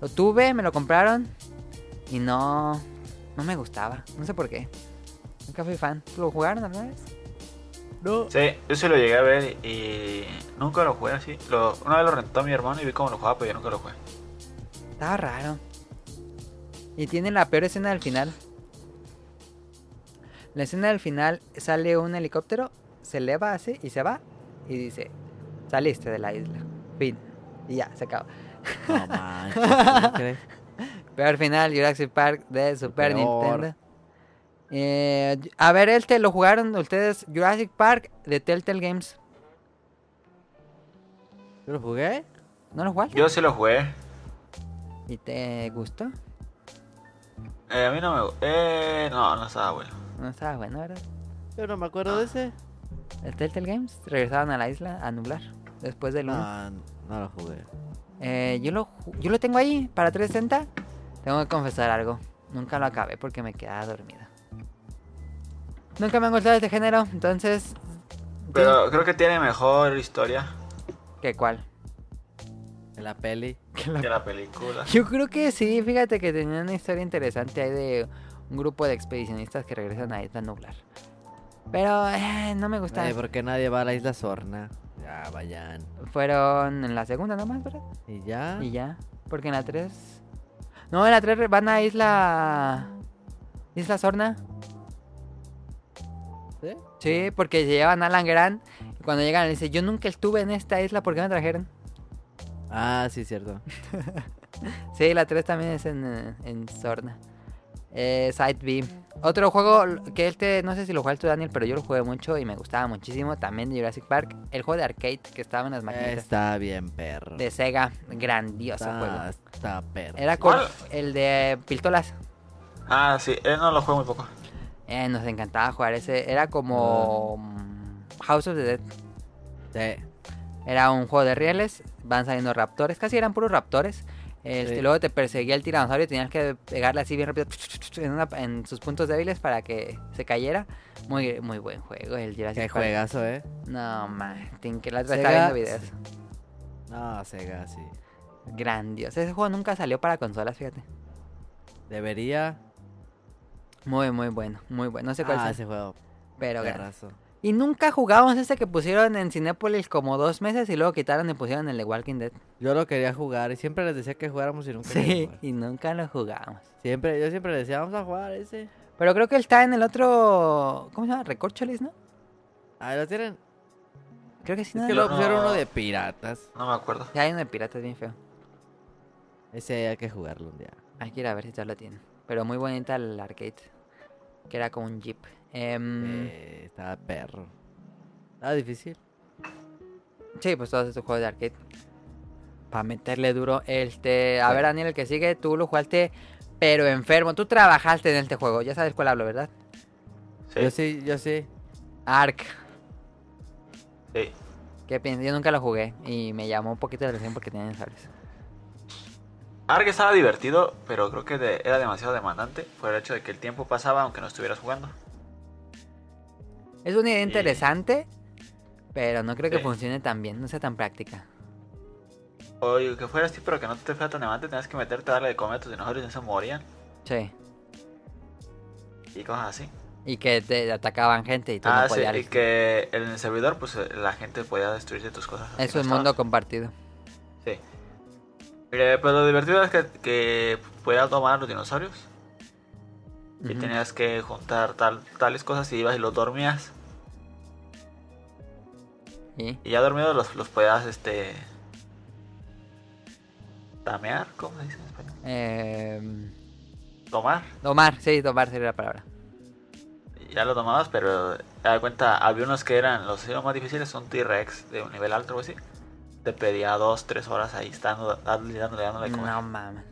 Lo tuve, me lo compraron. Y no... No me gustaba. No sé por qué. Nunca fui fan. ¿Lo jugaron alguna vez? No. Sí, yo sí lo llegué a ver y nunca lo jugué así. Lo, una vez lo rentó mi hermano y vi cómo lo jugaba, pero yo nunca lo jugué. Estaba raro. Y tiene la peor escena del final. La escena del final sale un helicóptero, se eleva así y se va. Y dice, saliste de la isla. Fin. Y ya, se acaba. No manches. Peor final, Jurassic Park de Super Peor. Nintendo. Eh, a ver, este lo jugaron ustedes. Jurassic Park de Telltale Games. ¿Yo lo jugué? ¿No lo jugaste? Yo sí lo jugué. ¿Y te gustó? Eh, a mí no me gu- Eh, no, no estaba bueno. No estaba bueno, ¿verdad? Yo no me acuerdo de ese. El Telltale Games regresaron a la isla a nublar. Después del 1. No, no lo jugué. Eh, yo, lo, yo lo tengo ahí para 360. Tengo que confesar algo. Nunca lo acabé porque me quedaba dormida. Nunca me han gustado este género, entonces... Pero creo que tiene mejor historia ¿Qué cuál? En la peli. que la película. Yo creo que sí, fíjate que tenía una historia interesante ahí de un grupo de expedicionistas que regresan a Isla Nublar. Pero eh, no me gusta. Ay, ¿Por qué nadie va a la isla Sorna? Ya, vayan. Fueron en la segunda nomás, ¿verdad? ¿Y ya? Y ya. Porque en la 3... No, en la 3 van a Isla... Isla Sorna. ¿Sí? Sí, porque se llevan a Alan Grant y cuando llegan le dice, yo nunca estuve en esta isla, ¿por qué me trajeron? Ah, sí, cierto. Sí, la 3 también es en, eh, en Sorna. Eh, Side B. Otro juego que este, no sé si lo jugaste tú, Daniel, pero yo lo jugué mucho y me gustaba muchísimo, también de Jurassic Park. El juego de arcade que estaba en las maquinitas Está bien, perro. de Sega, grandioso Está, juego. está perro. Era con ¿Cuál? el de pistolas. Ah, sí, él no lo juego muy poco. Eh, nos encantaba jugar ese. Era como mm, House of the Dead. Sí. Era un juego de rieles, van saliendo raptores, casi eran puros raptores. Este, Sí. Luego te perseguía el tiranosaurio y tenías que pegarle así bien rápido en, una- en sus puntos débiles para que se cayera. Muy, muy buen juego el Jurassic Qué Park. juegazo, ¿eh? No, man, que la otra Sega- estaba viendo videos. No, Sega, sí. Grandioso. Ese juego nunca salió para consolas, fíjate. Debería. Muy, muy bueno, muy bueno. No sé cuál Ah, sea, ese juego. pero. Y nunca jugamos ese que pusieron en Cinépolis como dos meses y luego quitaron y pusieron el de Walking Dead. Yo lo quería jugar y siempre les decía que jugáramos y nunca Sí, jugar. y nunca lo jugamos. Siempre, yo siempre les decía, vamos a jugar ese. Pero creo que él está en el otro. ¿Cómo se llama? Recorcholis, ¿no? Ah, lo tienen. Creo que sí, Es ¿no? que lo pusieron no- uno de piratas. No me acuerdo. Sí, hay uno de piratas bien feo. Ese hay que jugarlo un día. Hay que ir a ver si ya lo tienen. Pero muy bonita el arcade. Que era como un jeep. Em, Eh, estaba perro. Estaba difícil. Sí, pues todos estos juegos de arcade. Para meterle duro. Este. A ver, Daniel, el que sigue, tú lo jugaste, pero enfermo. Tú trabajaste en este juego. Ya sabes cuál hablo, ¿verdad? Sí, Yo sí, yo sí. Ark. sí. ¿Qué piensas? Yo nunca lo jugué. Y me llamó un poquito la atención porque tienen sabes. Ark estaba divertido, pero creo que de- era demasiado demandante por el hecho de que el tiempo pasaba aunque no estuvieras jugando. Es una idea interesante, pero no creo que Sí. funcione tan bien. No sea tan práctica. O que fuera así, pero que no te fuera tan demandante, tenías que meterte a darle de comer a tus dinosaurios y no se morían. Sí. Y cosas así. Y que te atacaban gente y tú Ah, no sí, y que en el servidor, pues eh, la gente podía destruirse tus cosas. Es un mundo compartido. Sí. Eh, pero lo divertido es que, que podías domar a los dinosaurios. Y tenías que juntar tal, tales cosas y ibas y los dormías. Y- Y ya dormidos los, los podías, este... Tamear, ¿cómo se dice en español? em, Tomar. domar, sí, domar sería la palabra. Ya lo tomabas, pero te das cuenta, había unos que eran los más difíciles, un T-Rex de un nivel alto o así. Te pedía dos, tres horas ahí estando, dándole, dándole, dándole comer. No mames.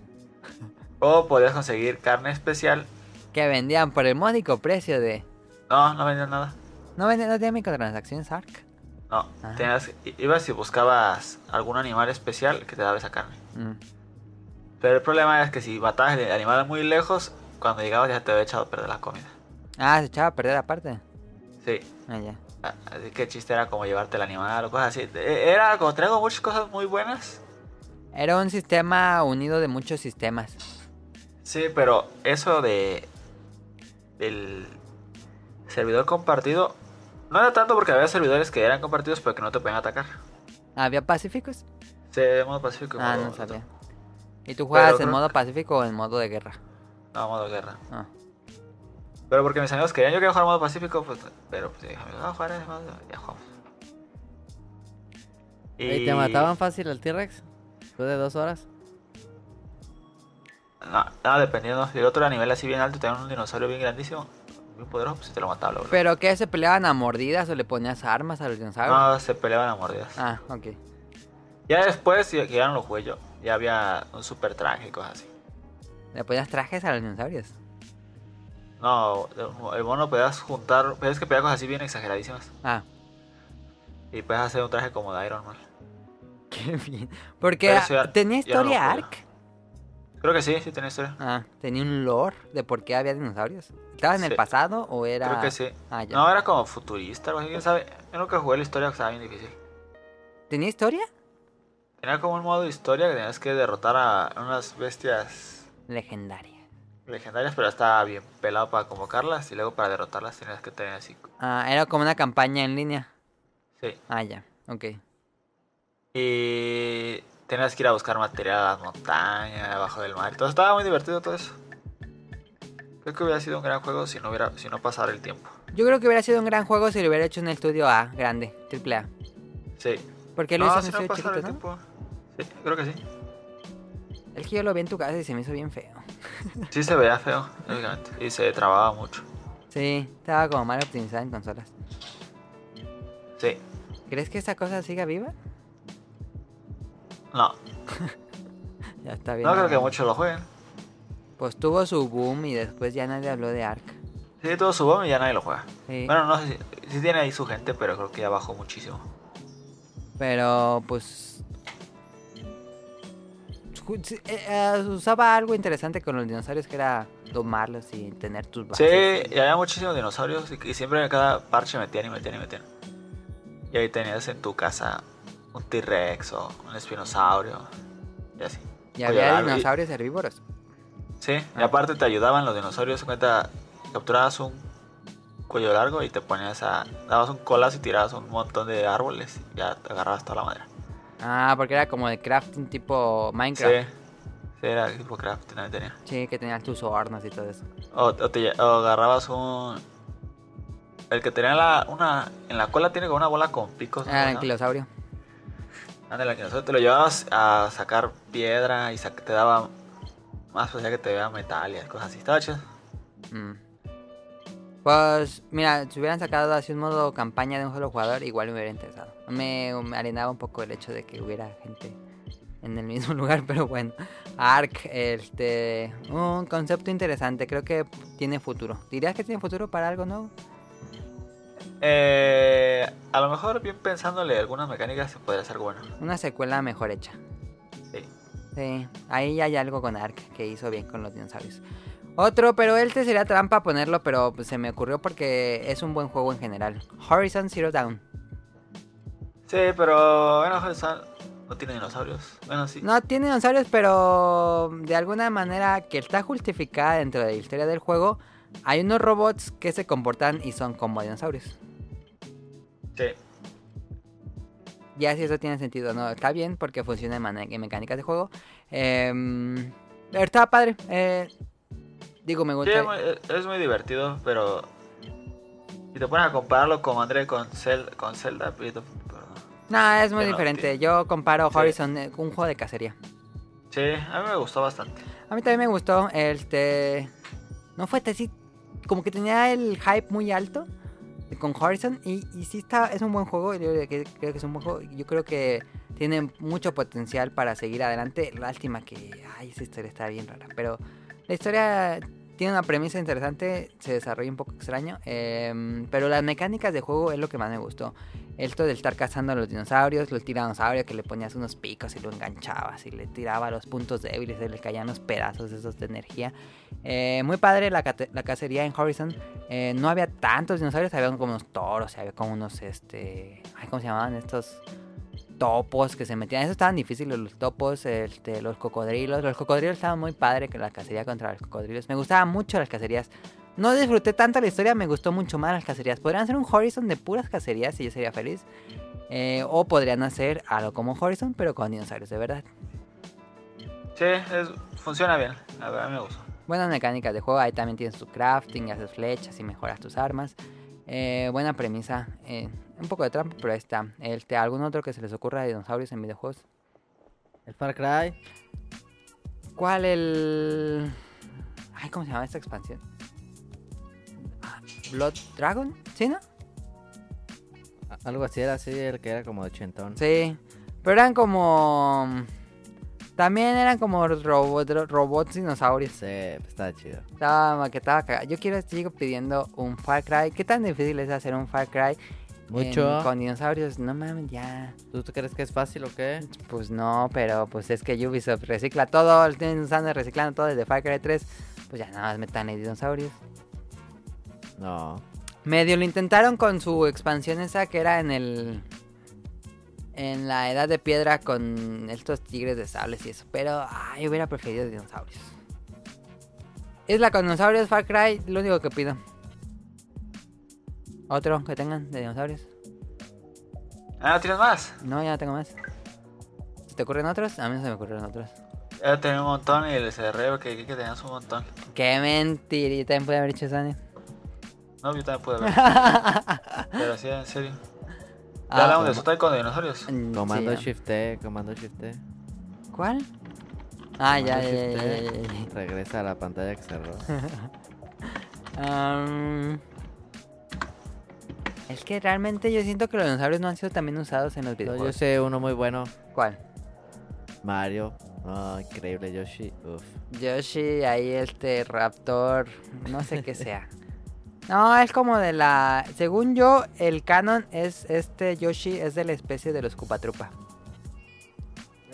O podías conseguir carne especial. Que vendían por el módico precio de. No, no vendían nada. ¿No vendían no tenía microtransacciones Ark? No, Ah. tenías, ibas y buscabas algún animal especial que te daba esa carne. Mm. Pero el problema es que si matabas el animal muy lejos, cuando llegabas ya te había echado a perder la comida. Ah, se echaba a perder aparte. Sí. Ah, ya. Ah, Así que el chiste era como llevarte el animal o cosas así. E- Era como traigo muchas cosas muy buenas. Era un sistema unido de muchos sistemas. Sí, pero eso de del servidor compartido no era tanto porque había servidores que eran compartidos pero que no te podían atacar. ¿Había pacíficos? Sí, de modo pacífico. Ah, modo- no sabía. ¿Y tú juegas en creo- modo pacífico o en modo de guerra? No, modo guerra. Ah. Pero porque mis amigos querían yo quería jugar modo pacífico, pues, pero pues dije, vamos a jugar en modo, ya jugamos. ¿Y te mataban fácil el T-Rex? Después de dos horas. No, no, dependiendo. Si el otro era nivel así bien alto y tenía un dinosaurio bien grandísimo, bien poderoso, pues si te lo mataba, luego. ¿Pero qué? ¿Se peleaban a mordidas o le ponías armas a los dinosaurios? No, se peleaban a mordidas. Ah, ok. Ya después, ya- que ya no lo jugué yo, ya había un super traje y cosas así. ¿Le ponías trajes a los dinosaurios? No, el mono podías juntar, pero es que pedía cosas así bien exageradísimas. Ah, Y puedes hacer un traje como de Iron Man. qué bien. Porque tenía no historia juego. Ark. Creo que sí, sí tenía historia. Ah, tenía un lore de por qué había dinosaurios. ¿Estaba en el pasado o era...? Creo que sí. Ah, ya. No, era como futurista, algo así, quién sabe. Yo nunca jugué la historia, que estaba bien difícil. ¿Tenía historia? Tenía como un modo de historia que tenías que derrotar a unas bestias Legendaria. legendarias, pero estaba bien pelado para convocarlas y luego para derrotarlas tenías que tener así. Ah, era como una campaña en línea. Sí. Ah, ya. Ok. Y tenías que ir a buscar material a las montañas, abajo del mar. Entonces estaba muy divertido todo eso. Creo que hubiera sido un gran juego si no hubiera, si no pasara el tiempo. Yo creo que hubiera sido un gran juego si lo hubiera hecho en el estudio A, grande, triple A. Sí. Porque lo no, hizo en si un no. Sí, creo que sí. El que yo lo vi en tu casa y se me hizo bien feo. Sí se veía feo, lógicamente. Y se trababa mucho. Sí, estaba como mal optimizada en consolas. Sí. ¿Crees que esa cosa siga viva? No, Ya está bien. no creo que muchos lo jueguen. Pues tuvo su boom y después ya nadie habló de Ark. Sí, todo su bomb y ya nadie lo juega. Sí. Bueno, no sé si, si tiene ahí su gente, pero creo que ya bajó muchísimo. Pero pues... sí, eh, eh, usaba algo interesante con los dinosaurios que era domarlos y tener tus Sí, bases. y había muchísimos dinosaurios y, y siempre en cada parche metían y metían y metían. Y ahí tenías en tu casa un T-Rex o un espinosaurio y así. Y Oye, había y- dinosaurios herbívoros. Sí, y Ah. aparte te ayudaban los dinosaurios. en cuenta, capturabas un cuello largo y te ponías a. dabas un colazo y tirabas un montón de árboles y ya te agarrabas toda la madera. Ah, porque era como de crafting tipo Sí, Minecraft. sí, era tipo craft, también tenía. Sí, que tenías tus hornos y todo eso. O, o te, o agarrabas un. El que tenía la, una. En la cola tiene como una bola con picos. el ¿no? anquilosaurio. Ándale, el anquilosaurio, te lo llevabas a sacar piedra y te daba más pues ya que te veía metal y cosas así. Estaba. Mm. Pues, mira, si hubieran sacado así un modo campaña de un solo jugador, igual me hubiera interesado. Me, me un poco el hecho de que hubiera gente en el mismo lugar, pero bueno. Ark, este, un concepto interesante, creo que tiene futuro. ¿Dirías que tiene futuro para algo nuevo? Eh, a lo mejor, bien pensándole algunas mecánicas, se podría hacer bueno. Una secuela mejor hecha. Sí. Sí, ahí hay algo con Ark que hizo bien con los dinosaurios. Otro, pero este sería trampa ponerlo, pero pues, se me ocurrió porque es un buen juego en general. Horizon Zero Dawn. Sí, pero bueno, Horizon no tiene dinosaurios. Bueno, sí. No tiene dinosaurios, pero de alguna manera que está justificada dentro de la historia del juego, hay unos robots que se comportan y son como dinosaurios. Sí. Ya si eso tiene sentido, no, está bien porque funciona en, en mecánicas de juego. Em, pero está padre. eh, digo, me Sí, gusta. es muy, es muy divertido, pero si te pones a compararlo con André con, Cel- con Zelda, perdón. No, es muy diferente. Yo comparo Sí. Horizon eh, con un juego de cacería. Sí, a mí me gustó bastante. A mí también me gustó. Este. No fue así. Como que tenía el hype muy alto con Horizon. Y, sí está, es un buen juego. Yo creo que, creo que es un buen juego. Yo creo que tiene mucho potencial para seguir adelante. Lástima que. Ay, esa historia está bien rara. Pero la historia tiene una premisa interesante. Se desarrolla un poco extraño. em, pero las mecánicas de juego es lo que más me gustó. Esto de estar cazando a los dinosaurios, los tiranosaurios que le ponías unos picos y lo enganchabas y le tiraba los puntos débiles, y le caían los pedazos esos de energía. Eh, muy padre la, la cacería en Horizon. Eh, no había tantos dinosaurios, había como unos toros, había como unos, este... Ay, ¿Cómo se llamaban estos? Topos que se metían. Esos estaban difíciles, los topos, este, los cocodrilos. Los cocodrilos estaban muy padre que la cacería contra los cocodrilos. Me gustaban mucho las cacerías. No disfruté tanto la historia, me gustó mucho más las cacerías. Podrían ser un Horizon de puras cacerías y yo sería feliz. Eh, o podrían hacer algo como Horizon, pero con dinosaurios, de verdad. Sí, es- funciona bien. A ver, a mí me gusta. Buenas mecánicas de juego, ahí también tienes tu crafting, haces flechas y mejoras tus armas. Eh, buena premisa. eh, un poco de trampa, pero ahí está. Este, ¿Algún otro que se les ocurra de dinosaurios en videojuegos? El Far Cry. ¿Cuál el...? Ay, ¿cómo se llama esta expansión? Ah, ¿Blood Dragon? ¿Sí, no? Algo así era así, el que era como de ochentón. Sí, pero eran como... También eran como robot, robots dinosaurios. Sí, pues estaba chido. Estaba maquetaba cagada. Yo quiero, sigo pidiendo un Far Cry. ¿Qué tan difícil es hacer un Far Cry? Mucho. en- con dinosaurios? No mames, ya. ¿Tú, tú crees que es fácil o qué? Pues no, pero pues es que Ubisoft recicla todo. Tienen usando reciclando todo desde Far Cry 3. Pues ya nada más metan ahí dinosaurios. No. Medio lo intentaron con su expansión esa que era en el. En la edad de piedra con estos tigres de sables y eso. Pero ay, hubiera preferido dinosaurios. Es la con dinosaurios Far Cry, lo único que pido. Otro que tengan de dinosaurios. Ah, ¿no tienes más? No, ya no tengo más. ¿Se te ocurren otros? A mí no se me ocurrieron otros. Ya tenía un montón y le cerré porque que, que tenías un montón. Qué mentirita también puede haber hecho Sony. No, yo también pude ver. Pero sí, en serio. Ya Ah, hablamos de como- Sotai con dinosaurios. Mm, Comando sí. Shift T, Comando Shift T. ¿Cuál? Ah, ya, Comando ya, ya, ya. Regresa a la pantalla que cerró. Am, es que realmente yo siento que los dinosaurios no han sido también usados en los No, yo videojuegos. sé uno muy bueno. ¿Cuál? Mario. No, increíble Yoshi. Uf. Yoshi, ahí este Raptor, no sé qué sea. No, es como de la... Según yo, el canon es este Yoshi es de la especie de los Cupatrupa.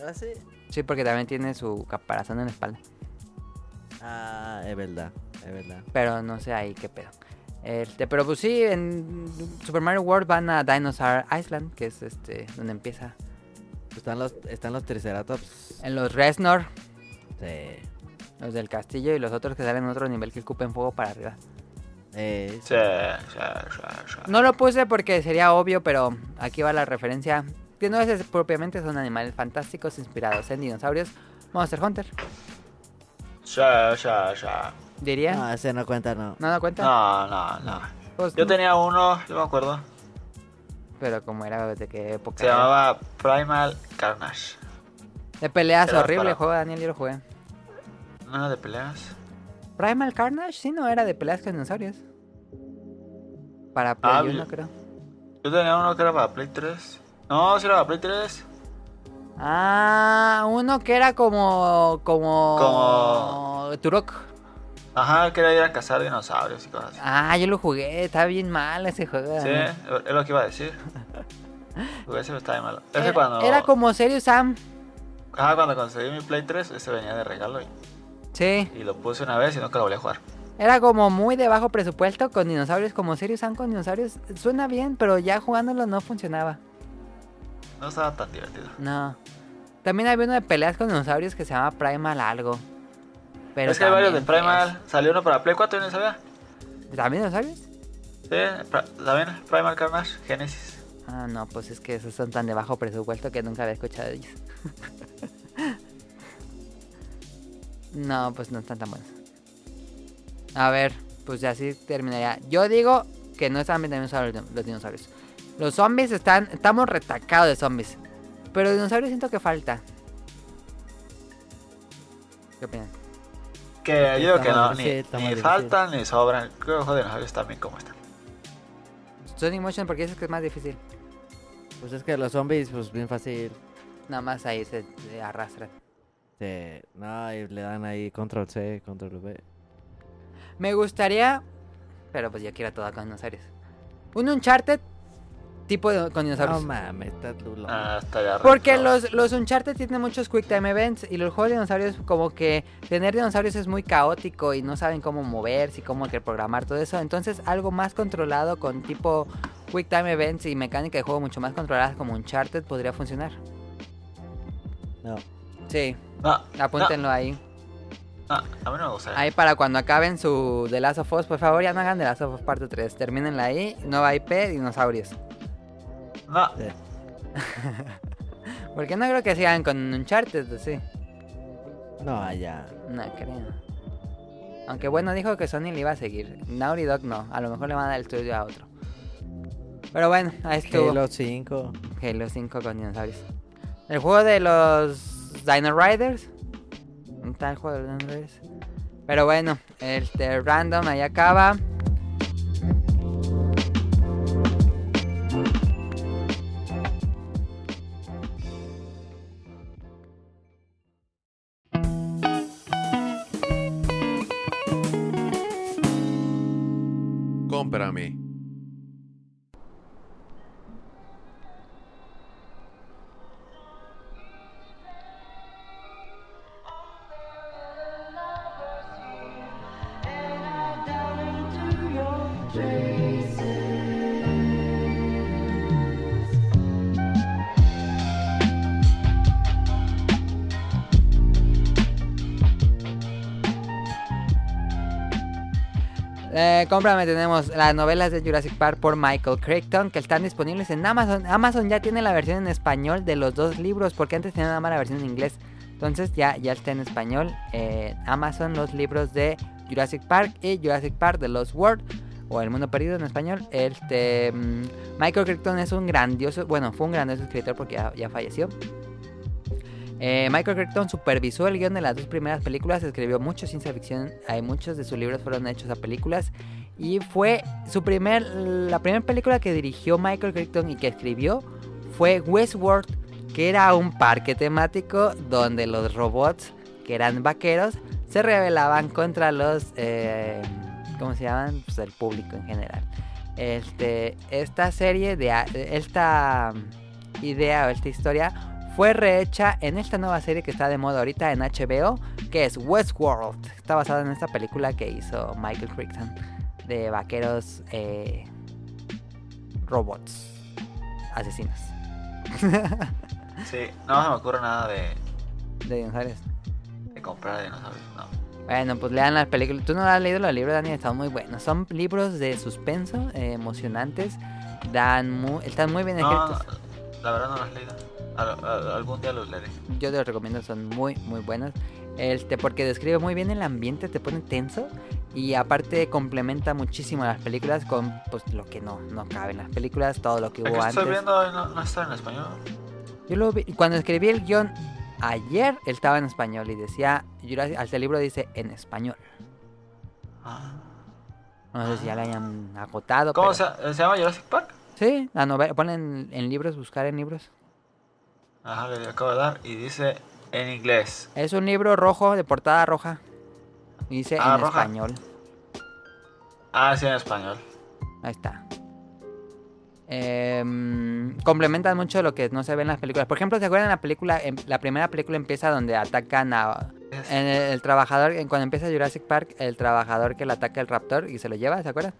¿Ah, sí? Sí, porque también tiene su caparazón en la espalda. Ah, es verdad. Es verdad. Pero no sé ahí qué pedo. Este, pero pues sí, en Super Mario World van a Dinosaur Island, que es este donde empieza. Están los, están los Triceratops. En los Resnor, Sí. los del castillo y los otros que salen en otro nivel que escupen fuego para arriba. Eh, Sí, sí, sí, sí. No lo puse porque sería obvio, pero aquí va la referencia. Que no es propiamente, son animales fantásticos inspirados en dinosaurios. Monster Hunter, Sí, sí, sí. Diría. No, ese no cuenta, no. ¿No da cuenta? No, no, no. Pues Yo no. tenía uno, yo me acuerdo. Pero como era de qué época. Se era? llamaba Primal Carnage. De peleas, Era horrible para- juego, Daniel, yo lo jugué. No era de peleas. Primal Carnage, sí, no era de peleas con dinosaurios. Para Play Ah, 1, bien. creo. Yo tenía uno que era para Play 3. No, sí era para Play 3. Ah, uno que era como. Como. Como- Turok. Ajá, que era ir a cazar dinosaurios y cosas así. Ah, yo lo jugué, está bien mal ese juego. Sí, Daniel. es lo que iba a decir. Porque ese estaba bien malo. Ese Era, cuando. era como Serious Sam. Ajá, cuando conseguí mi Play 3, ese venía de regalo y, Sí. y lo puse una vez y nunca lo volví a jugar. Era como muy de bajo presupuesto con dinosaurios, como Serious Sam con dinosaurios. Suena bien, pero ya jugándolo no funcionaba. No estaba tan divertido. No. También había uno de peleas con dinosaurios que se llama Primal algo. Pero es que hay varios de Primal. Salió uno para Play 4 y no sabía. ¿También dinosaurios? Sí, pra- también Primal Carnage, Genesis. Ah, no, pues es que esos son tan de bajo presupuesto que nunca había escuchado de ellos. no, pues no están tan buenos. A ver, pues ya así terminaría. Yo digo que no están bien los los dinosaurios. Los zombies están. Estamos retacados de zombies. Pero dinosaurios siento que falta. ¿Qué opinan? Que yo que no, ni, ni faltan ni sobran. Creo que de dinosaurios están bien como están. Sonic Motion porque dices que es más difícil. Pues es que los zombies, pues bien fácil. Nada más ahí se, se arrastran. Sí. No, y le dan ahí control C, control V. Me gustaría. Pero pues yo quiero todo con dinosaurios. Un Uncharted tipo de, con No dinosaurios. mames, está lulo. Ah, está ya Porque los, los Uncharted tienen muchos Quick Time Events y los juegos de dinosaurios como que tener dinosaurios es muy caótico y no saben cómo moverse y cómo que programar todo eso. Entonces algo más controlado con tipo Quick Time Events y mecánica de juego mucho más controladas como Uncharted podría funcionar. No. Sí, No, apúntenlo ahí. no, a mí no me gusta. Ahí para cuando acaben su The Last of Us, por favor ya no hagan The Last of Us parte 3. Termínenla ahí, nueva IP, dinosaurios. No, Sí. Porque no creo que sigan con Uncharted, ¿o sí. No, allá. No creo. Aunque bueno, dijo que Sony le iba a seguir. Naughty Dog no. A lo mejor le van a dar el estudio a otro. Pero bueno, ahí estuvo. Halo 5. Halo 5 con dinosaurios. El juego de los Dino Riders. ¿Dónde está el juego de los Dino Riders? Pero bueno, este random ahí acaba. Cómprame, tenemos las novelas de Jurassic Park por Michael Crichton que están disponibles en Amazon. Amazon ya tiene la versión en español de los dos libros porque antes tenía nada más la versión en inglés. Entonces ya, ya está en español. eh, Amazon los libros de Jurassic Park y Jurassic Park de Lost World o El Mundo Perdido en español. Este mm, Michael Crichton es un grandioso, bueno, fue un grandioso escritor porque ya falleció. Eh, Michael Crichton supervisó el guion de las dos primeras películas, escribió mucho ciencia ficción, hay muchos de sus libros fueron hechos a películas y fue su primer, la primera película que dirigió Michael Crichton y que escribió fue Westworld, que era un parque temático donde los robots, que eran vaqueros, se rebelaban contra los, eh, ¿cómo se llaman? Pues el público en general. Este, esta serie de, esta idea o esta historia fue rehecha en esta nueva serie que está de moda ahorita en HBO, que es Westworld. Está basada en esta película que hizo Michael Crichton de vaqueros eh, robots asesinos sí, no se me ocurre nada de, de dinosaurios. de comprar dinosaurios. No. Bueno, pues lean las películas. Tú no has leído los libros, Dani, están muy buenos. Son libros de suspenso, eh, emocionantes. Dan mu- están muy bien escritos. no, la verdad no los he leído. Al- al- algún día los leeré. Yo te los recomiendo, son muy, muy buenos. Este, porque describe muy bien el ambiente, te pone tenso. Y aparte complementa muchísimo las películas con pues lo que no, no cabe en las películas, todo lo que hubo antes. estoy viendo no, no está en español. Yo lo vi, cuando escribí el guion ayer, él estaba en español y decía, hasta el libro dice en español. Ah. No sé si ya lo hayan agotado. ¿Cómo pero- se, se llama Jurassic Park? Sí, la novela, ponen en libros, buscar en libros. Ajá, le acabo de dar y dice en inglés. Es un libro rojo, de portada roja. Y dice Ah, en roja. español. Ah, sí, en español. Ahí está. Em, complementan mucho lo que no se ve en las películas. Por ejemplo, ¿se acuerdan la película? em- la primera película empieza donde atacan a. En el, el trabajador, en- cuando empieza Jurassic Park, el trabajador que le ataca el raptor y se lo lleva, ¿se acuerdan?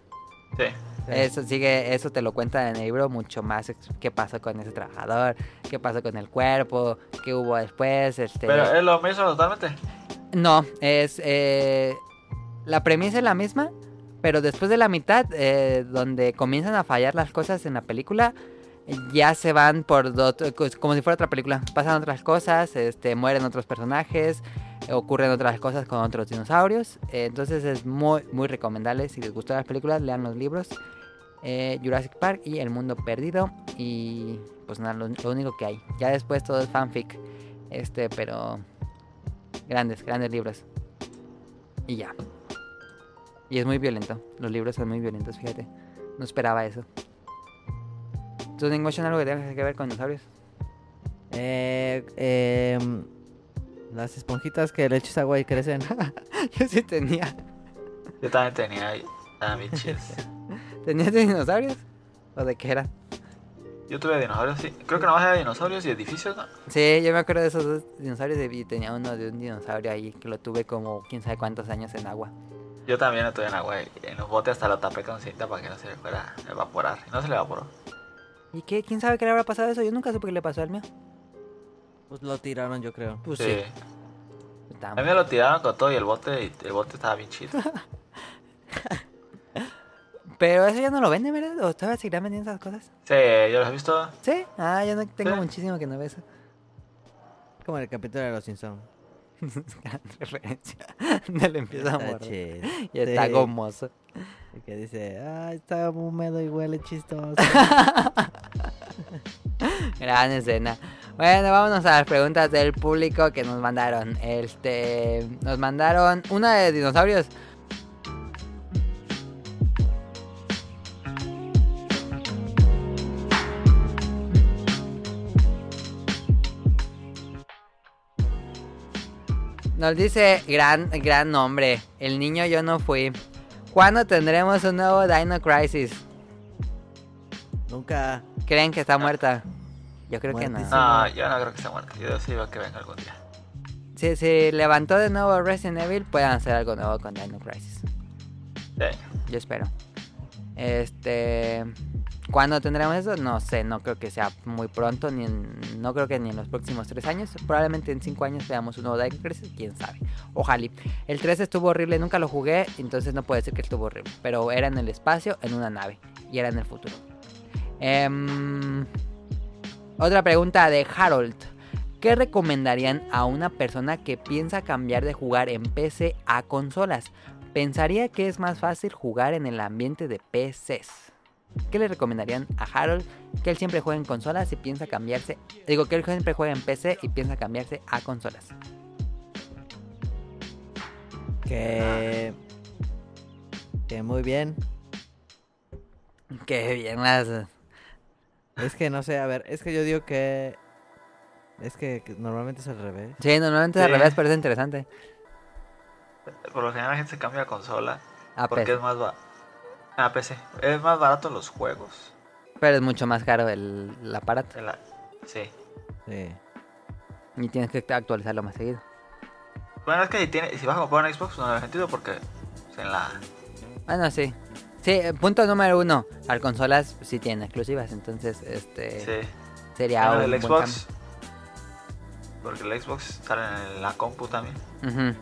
Sí. Eso sigue, eso te lo cuenta en el libro mucho más qué pasó con ese trabajador, qué pasó con el cuerpo, qué hubo después, este. Pero es lo mismo totalmente. No, es. eh, la premisa es la misma, pero después de la mitad, eh, donde comienzan a fallar las cosas en la película, ya se van por. como si fuera otra película. Pasan otras cosas, este, mueren otros personajes, ocurren otras cosas con otros dinosaurios. eh, entonces es muy, muy recomendable. Si les gustan las películas, lean los libros. eh, Jurassic Park y El Mundo Perdido. Y pues nada, lo, único que hay. Ya después todo es fanfic. Este, pero. Grandes, grandes libros. Y ya. Y es muy violento. Los libros son muy violentos, fíjate. No esperaba eso. ¿Tú, Motion, algo que tenga que ver con dinosaurios? Eh, em, las esponjitas que le echas agua y crecen. Yo sí tenía. Yo también tenía ahí. Ah. ¿Tenías de dinosaurios? ¿O de qué era? Yo tuve dinosaurios, sí. Creo que nomás era dinosaurios y edificios, ¿no? Sí, yo me acuerdo de esos dos dinosaurios y tenía uno de un dinosaurio ahí que lo tuve como quién sabe cuántos años en agua. Yo también estuve en agua y en los botes hasta lo tapé con cinta para que no se le fuera a evaporar. Y no se le evaporó. ¿Y qué? ¿Quién sabe qué le habrá pasado a eso? Yo nunca supe qué le pasó al mío. Pues lo tiraron, yo creo. Pues sí. sí. A mí me lo tiraron con todo y el bote y el bote estaba bien chido. Pero eso ya no lo venden, ¿verdad? ¿O todavía seguirán vendiendo esas cosas? Sí, yo los he visto. Sí. Ah, yo no tengo Sí. muchísimo que no veo eso. Como en el capítulo de los Simpsons. Gran referencia. No le empieza a chido. Y está Sí. gomoso. Y que dice, ah, está húmedo y huele chistoso. Gran escena. Bueno, vámonos a las preguntas del público que nos mandaron. Este, nos mandaron una de dinosaurios. Nos dice gran, gran nombre. El niño yo no fui. ¿Cuándo tendremos un nuevo Dino Crisis? Nunca. ¿Creen que está muerta? Yo creo que no. No, yo no creo que esté muerto. Yo sí veo que venga algún día. Si se levantó de nuevo Resident Evil, pueden hacer algo nuevo con Dino Crisis. Sí. Yo espero. Este. ¿Cuándo tendremos eso? No sé, no creo que sea muy pronto, ni en- no creo que ni en los próximos tres años. Probablemente en cinco años veamos un nuevo Dino Crisis, quién sabe. Ojalá. El 3 estuvo horrible, nunca lo jugué, entonces no puedo decir que estuvo horrible. Pero era en el espacio, en una nave, y era en el futuro. Em, otra pregunta de Harold. ¿Qué recomendarían a una persona que piensa cambiar de jugar en PC a consolas? Pensaría que es más fácil jugar en el ambiente de PCs. ¿Qué le recomendarían a Harold? Que él siempre juega en consolas y piensa cambiarse. Digo, que él siempre juega en PC y piensa cambiarse a consolas. Que. Que muy bien. Qué bien las... Es que no sé, a ver, es que yo digo que. Es que, normalmente es al revés. Sí, normalmente es al revés, pero es interesante. Por lo general la gente se cambia a consola A porque PC. es más ba- a PC. Es más barato los juegos. Pero es mucho más caro el, el aparato. de la- Sí. Sí. Y tienes que actualizarlo más seguido. Bueno, es que si, tiene, si vas a comprar un Xbox no tiene sentido porque pues, en la... Bueno, sí. Sí, eh, punto número uno. Las consolas sí tienen exclusivas, entonces este Sí. sería Bueno, un el buen Xbox... Porque el Xbox sale en la compu también. Ujú.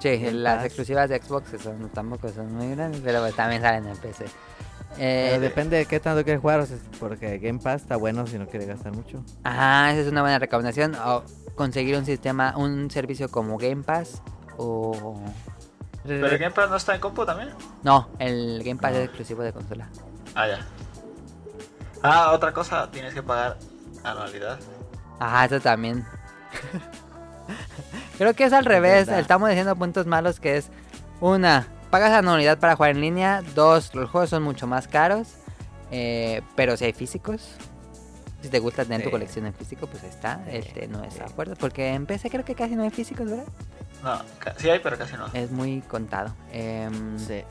Sí, las exclusivas de Xbox son, tampoco son muy grandes, pero pues también salen en PC. Eh, Pero depende de qué tanto quieres jugar, o sea, porque Game Pass está bueno si no quieres gastar mucho. Ajá, esa es una buena recomendación. O conseguir un sistema, un servicio como Game Pass o... Pero el Game Pass no está en compu también. No, el Game Pass es exclusivo de consola. Ah, ya. Ah, otra cosa, tienes que pagar anualidad. Ajá, eso también. Creo que es al revés. verdad. Estamos diciendo puntos malos que es una, pagas anualidad para jugar en línea. Dos, los juegos son mucho más caros. eh, pero si hay físicos. Si te gusta tener tu colección en físico, pues está. Sí, Este no es sí. de acuerdo. Porque en PC creo que casi no hay físicos, ¿verdad? No, sí hay, pero casi no. Es muy contado. Em, Sí.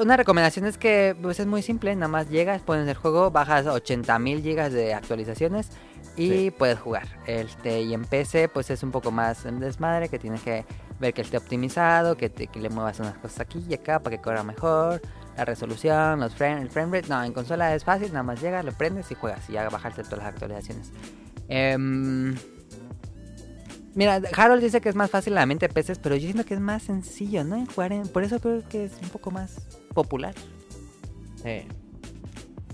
Una recomendación es que pues, es muy simple, nada más llegas, pones el juego, bajas 80.000 gigas de actualizaciones y Sí. puedes jugar. Este, y en PC pues es un poco más en desmadre, que tienes que ver que esté optimizado, que, te- que le muevas unas cosas aquí y acá para que corra mejor, la resolución, los frame, el frame rate. No, en consola es fácil, nada más llegas, lo prendes y juegas y ya bajarte todas las actualizaciones. Em, Mira, Harold dice que es más fácil en la mente de peces, pero yo siento que es más sencillo, ¿no? Jugar en... Por eso creo que es un poco más popular. Sí.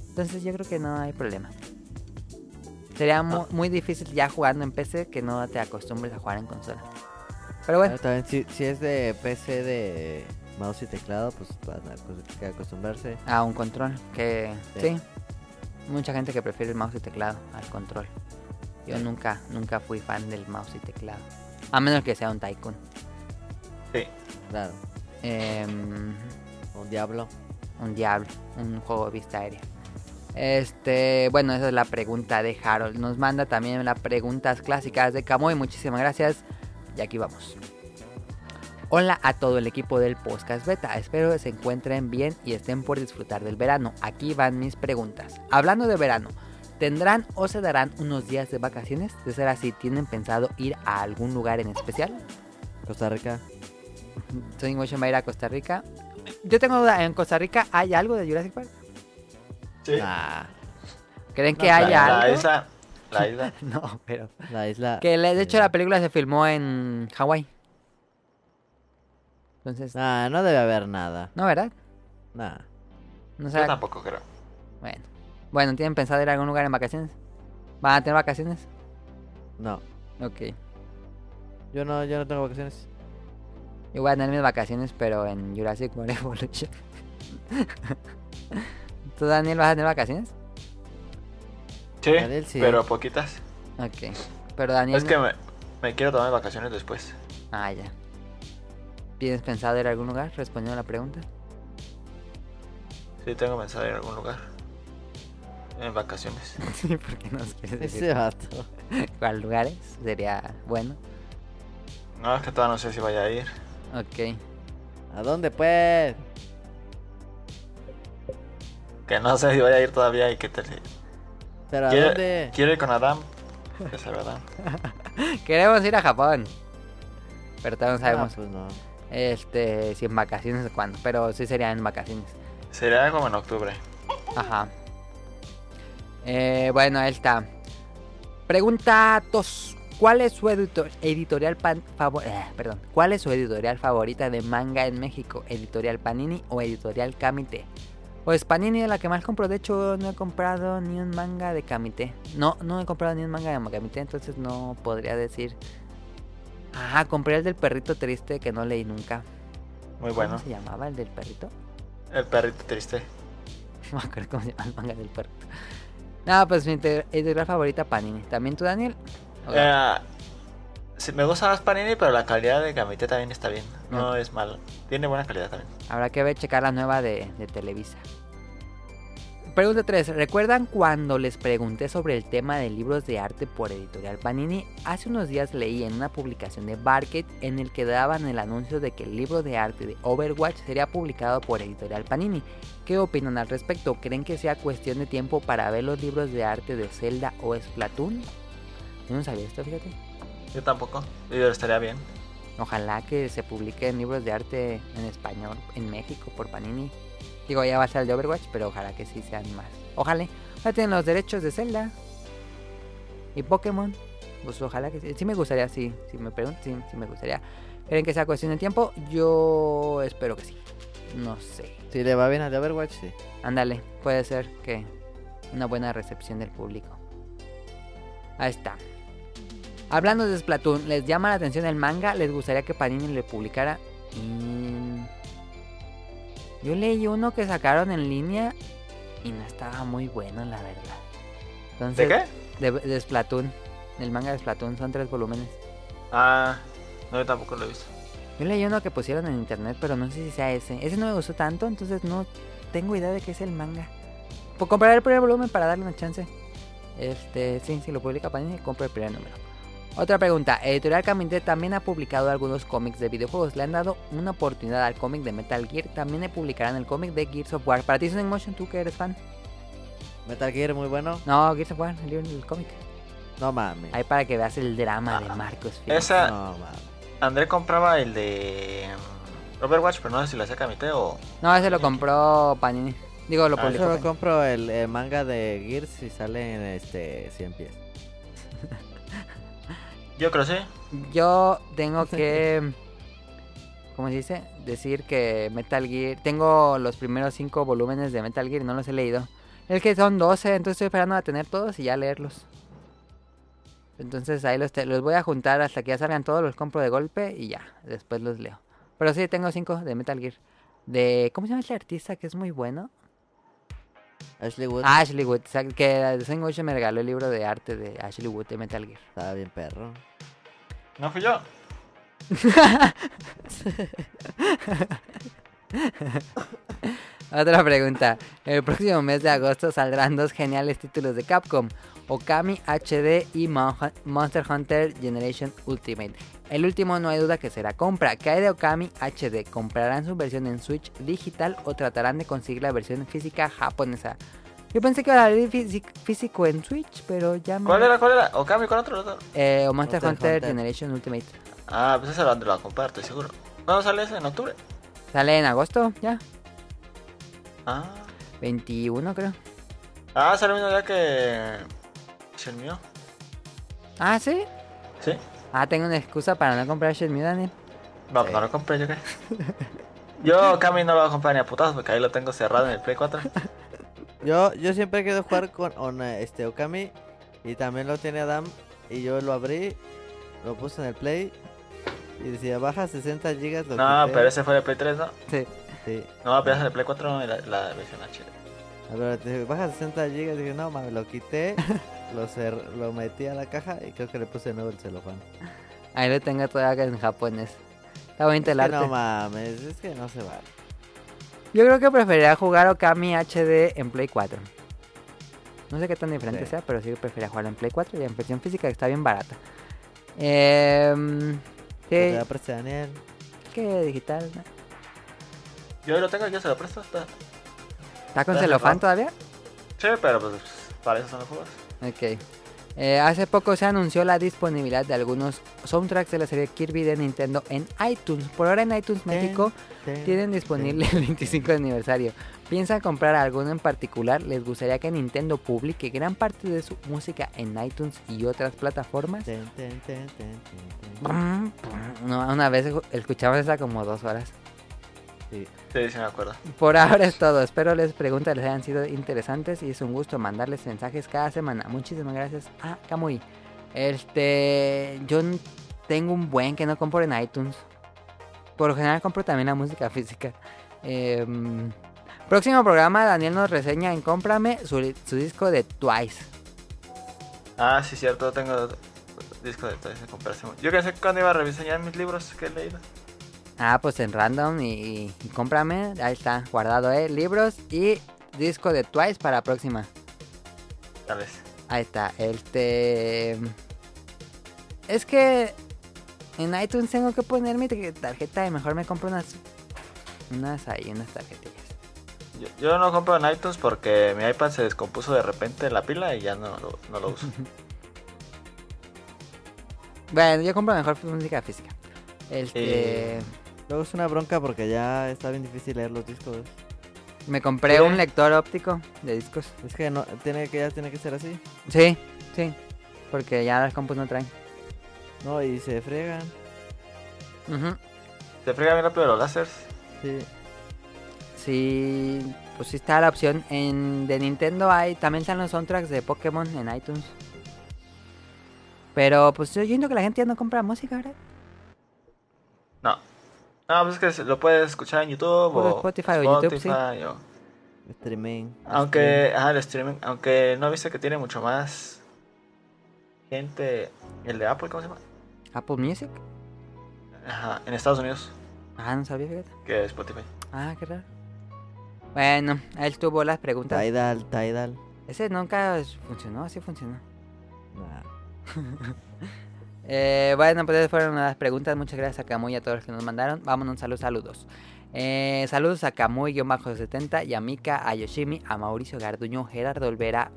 Entonces yo creo que no hay problema. Sería mu- muy difícil ya jugando en PC que no te acostumbres a jugar en consola. Pero bueno, Pero también si, si es de PC de mouse y teclado, pues van a acostumbrarse. a un control, que sí. Sí. Mucha gente que prefiere el mouse y teclado al control. Yo Sí. nunca, nunca fui fan del mouse y teclado. A menos que sea un Tycoon. Sí. Claro. Em, Un diablo. un diablo, un juego de vista aérea. Este, bueno, esa es la pregunta de Harold. Nos manda también las preguntas clásicas de Camoy. Muchísimas gracias. Y aquí vamos. Hola a todo el equipo del Podcast Beta. Espero que se encuentren bien y estén por disfrutar del verano. Aquí van mis preguntas. Hablando de verano, ¿tendrán o se darán unos días de vacaciones? De ser así, ¿tienen pensado ir a algún lugar en especial? Costa Rica. Motion va a ir a Costa Rica. Yo tengo duda, ¿en Costa Rica hay algo de Jurassic Park? Sí. Nah, ¿Creen que haya la, algo? isla, la isla. No, pero... la isla. Que le- de hecho la película se filmó en Hawái. Entonces, Nah, no debe haber nada. no, ¿verdad? Nah. No Yo tampoco creo. Bueno. Bueno, ¿tienen pensado ir a algún lugar en vacaciones? ¿Van a tener vacaciones? No. Ok. Yo no, yo no tengo vacaciones. Yo voy a tener mis vacaciones, pero en Jurassic World Evolution. ¿Tú, Daniel, vas a tener vacaciones? Sí, Daniel, sí. pero poquitas. Ok. Pero Daniel... Es que me, me quiero tomar vacaciones después. Ah, ya. ¿Tienes pensado ir a algún lugar? Respondiendo a la pregunta. Sí, tengo pensado ir a algún lugar. En vacaciones. Sí, ¿por qué nos quieres decir Ese vato. cuál lugares? Sería bueno. No, es que todavía no sé si vaya a ir. Ok. ¿A dónde pues? Que no sé si vaya a ir todavía y que te... ¿Pero a ¿Quiere- dónde? Quiero ir con Adam. Que sabe Adam. Queremos ir a Japón. Pero todavía no Ah, sabemos pues no. este, si en vacaciones o cuándo. Pero sí sería en vacaciones. Sería como en octubre. Ajá. Eh, bueno, ahí está. Pregunta 2. ¿Cuál es su editor- editorial pan- eh, perdón, ¿Cuál es su editorial favorita de manga en México? ¿Editorial Panini o Editorial Kamite? Pues Panini es la que más compro. De hecho, no he comprado ni un manga de Kamite. No, no he comprado ni un manga de Kamite, entonces no podría decir. Ah, compré el del perrito triste que no leí nunca. Muy bueno. ¿Cómo se llamaba el del perrito? El perrito triste. No me acuerdo cómo se llama el manga del perrito. No, pues mi editorial favorita Panini. ¿También tú, Daniel? Eh, sí, me gusta más Panini, pero la calidad de Gamite también está bien. No es malo. Tiene buena calidad también. Habrá que ver, checar la nueva de, de Televisa. Pregunta 3. ¿Recuerdan cuando les pregunté sobre el tema de libros de arte por editorial Panini? Hace unos días leí en una publicación de Barket en el que daban el anuncio de que el libro de arte de Overwatch sería publicado por editorial Panini. ¿Qué opinan al respecto? ¿Creen que sea cuestión de tiempo para ver los libros de arte de Zelda o Splatoon? Yo no sabía esto, fíjate. Yo tampoco. Yo estaría bien. Ojalá que se publiquen libros de arte en español en México por Panini. Digo, ya va a ser el de Overwatch, pero ojalá que sí sean más. Ojalá. Ya tienen los derechos de Zelda. Y Pokémon. Pues ojalá que sí. Sí me gustaría, sí. Si me preguntan, sí, sí me gustaría. ¿Creen que sea cuestión de tiempo? Yo espero que sí. No sé. Si le va bien al de Overwatch, sí. Ándale, puede ser que una buena recepción del público. Ahí está. Hablando de Splatoon, ¿les llama la atención el manga? ¿Les gustaría que Panini le publicara? Mm, Yo leí uno que sacaron en línea y no estaba muy bueno, la verdad. Entonces, ¿De qué? De, de Splatoon. El manga de Splatoon son tres volúmenes. Ah, no, yo tampoco lo he visto. Yo leí uno que pusieron en internet, pero no sé si sea ese. Ese no me gustó tanto, entonces no tengo idea de qué es el manga. Pues compraré el primer volumen para darle una chance. Este, sí, si lo publica Panini, compro el primer número. Otra pregunta, Editorial Kamite también ha publicado algunos cómics de videojuegos. Le han dado una oportunidad al cómic de Metal Gear. También le publicarán el cómic de Gears of War. Para ti, Sonic Motion, tú que eres fan. Metal Gear muy bueno. No, Gears of War, el, libro- el cómic. No mames. Ahí para que veas el drama de Marcos Fierro. Esa, No mames. André compraba el de mm, Overwatch, pero no sé si lo saca Kamite o... No, ese lo compró Panini. Digo, lo Ah, publicó. Yo compro el, el manga de Gears y sale en este 100 pies. Yo creo sí. Yo tengo que. ¿Cómo se dice? Decir que Metal Gear. Tengo los primeros cinco volúmenes de Metal Gear y no los he leído. Es que son 12, entonces estoy esperando a tener todos y ya leerlos. Entonces ahí los, te- los voy a juntar hasta que ya salgan todos, los compro de golpe y ya, después los leo. Pero sí, tengo cinco de Metal Gear. De. ¿Cómo se llama este artista que es muy bueno? Ashley Wood Ashley Wood, que Sonic Motion me regaló el libro de arte de Ashley Wood de Metal Gear. estaba bien perro. No fui yo. Otra pregunta. El próximo mes de agosto saldrán dos geniales títulos de Capcom. Okami HD y Mon- Monster Hunter Generation Ultimate. El último no hay duda que será compra. ¿Qué hay de Okami HD? ¿Comprarán su versión en Switch digital o tratarán de conseguir la versión física japonesa? Yo pensé que iba a salir físi- físico en Switch, pero ya me... ¿Cuál era? ¿Cuál era? ¿Okami con otro? otro? Eh, o Monster, Monster Hunter, Hunter. Generation Ultimate. Ah, pues ese lo lo va a comprar, estoy seguro. ¿Cuándo sale ese? ¿En octubre? Sale en agosto, ya. Ah. 21 creo. Ah, sale el mismo día que... Shenmue. Ah, ¿sí? ¿Sí? Ah, tengo una excusa para no comprar Shenmue, Daniel. No, no lo compré yo qué. Yo Okami no lo voy a comprar ni a putazos porque ahí lo tengo cerrado en el Play 4. Yo, yo siempre he querido jugar con, eh, este Okami y también lo tiene Adam y yo lo abrí, lo puse en el Play y decía baja 60 gigas. Lo No, quité. pero ese fue de Play 3, ¿no? Sí. Sí. No, apenas en el Play 4 y la, la versión HD. A ver, te dije, baja 60 gigas. Dije, no, mames, lo quité, lo, cer- lo metí a la caja y creo que le puse de nuevo el celofán. Ahí lo tengo todavía en japonés. Está bonito Es el arte. no mames, es que no se vale. Yo creo que preferiría jugar Okami HD en Play 4. No sé qué tan diferente Sí. sea, pero sí preferiría jugarlo en Play 4 y en versión física que está bien barata. Eh, Te sí, la presté Daniel. que digital. ¿no? Yo lo tengo, yo se lo presto. Está... ¿Está con celofán todavía? Sí, pero pues para eso son los juegos. Ok. Eh, hace poco se anunció la disponibilidad de algunos soundtracks de la serie Kirby de Nintendo en iTunes. Por ahora en iTunes Ten, México ten, tienen disponible el 25 aniversario. ¿Piensan comprar alguno en particular? ¿Les gustaría que Nintendo publique gran parte de su música en iTunes y otras plataformas? ten, ten, ten, ten, ten, ten. Brum, brum. No, una vez escuchamos esa como dos horas. Sí. Sí, sí me acuerdo. Por ahora es todo. Espero les preguntas les hayan sido interesantes y es un gusto mandarles mensajes cada semana. Muchísimas gracias a Kamui. Este, yo tengo un buen que no compro en iTunes. Por lo general compro también la música física. Em, próximo programa, Daniel nos reseña en Cómprame su, su disco de Twice. Ah, sí, cierto, tengo disco de Toys de comprarse. Yo que sé cuándo iba a reseñar mis libros que he leído. Ah, pues en random y, y cómprame. Ahí está, guardado, eh. Libros y disco de Twice para la próxima. Tal vez. Ahí está, este... Es que en iTunes tengo que poner mi tar- tarjeta y mejor me compro unas... Unas ahí, unas tarjetillas. Yo, yo no compro en iTunes porque mi iPad se descompuso de repente la pila y ya no, lo- no lo uso. Bueno, yo compro mejor música física. Este... Eh. Luego es una bronca porque ya está bien difícil leer los discos. Me compré ¿Qué? un lector óptico de discos. Es que no tiene que ya tiene que ser así. Sí, sí. Porque ya las compus no traen. No, y se fregan. Ujú. Se friega bien rápido los láseres. Sí. Sí, pues sí está la opción. En de Nintendo hay también están los soundtracks de Pokémon en iTunes. Pero pues yo siento que la gente ya no compra música, ¿verdad? No. Pues es que se- lo puedes escuchar en YouTube o Spotify o YouTube, sí. O- Streaming. Aunque, ajá, el streaming, aunque no viste que tiene mucho más gente, el de Apple, ¿cómo se llama? Apple Music. Ajá, en Estados Unidos, Ah, no sabía, fíjate. que Spotify. Ah, qué raro. Bueno, él tuvo las preguntas. Tidal, Tidal. Ese nunca funcionó, sí funcionó. Nah. Eh, bueno, pues esas fueron las preguntas. Muchas gracias a Camuy y a todos los que nos mandaron. Vámonos, saludos, saludos. Eh, saludos a Camuy-70 y a Mika, a Yoshimi, a Mauricio Garduño, Gerardo Olvera,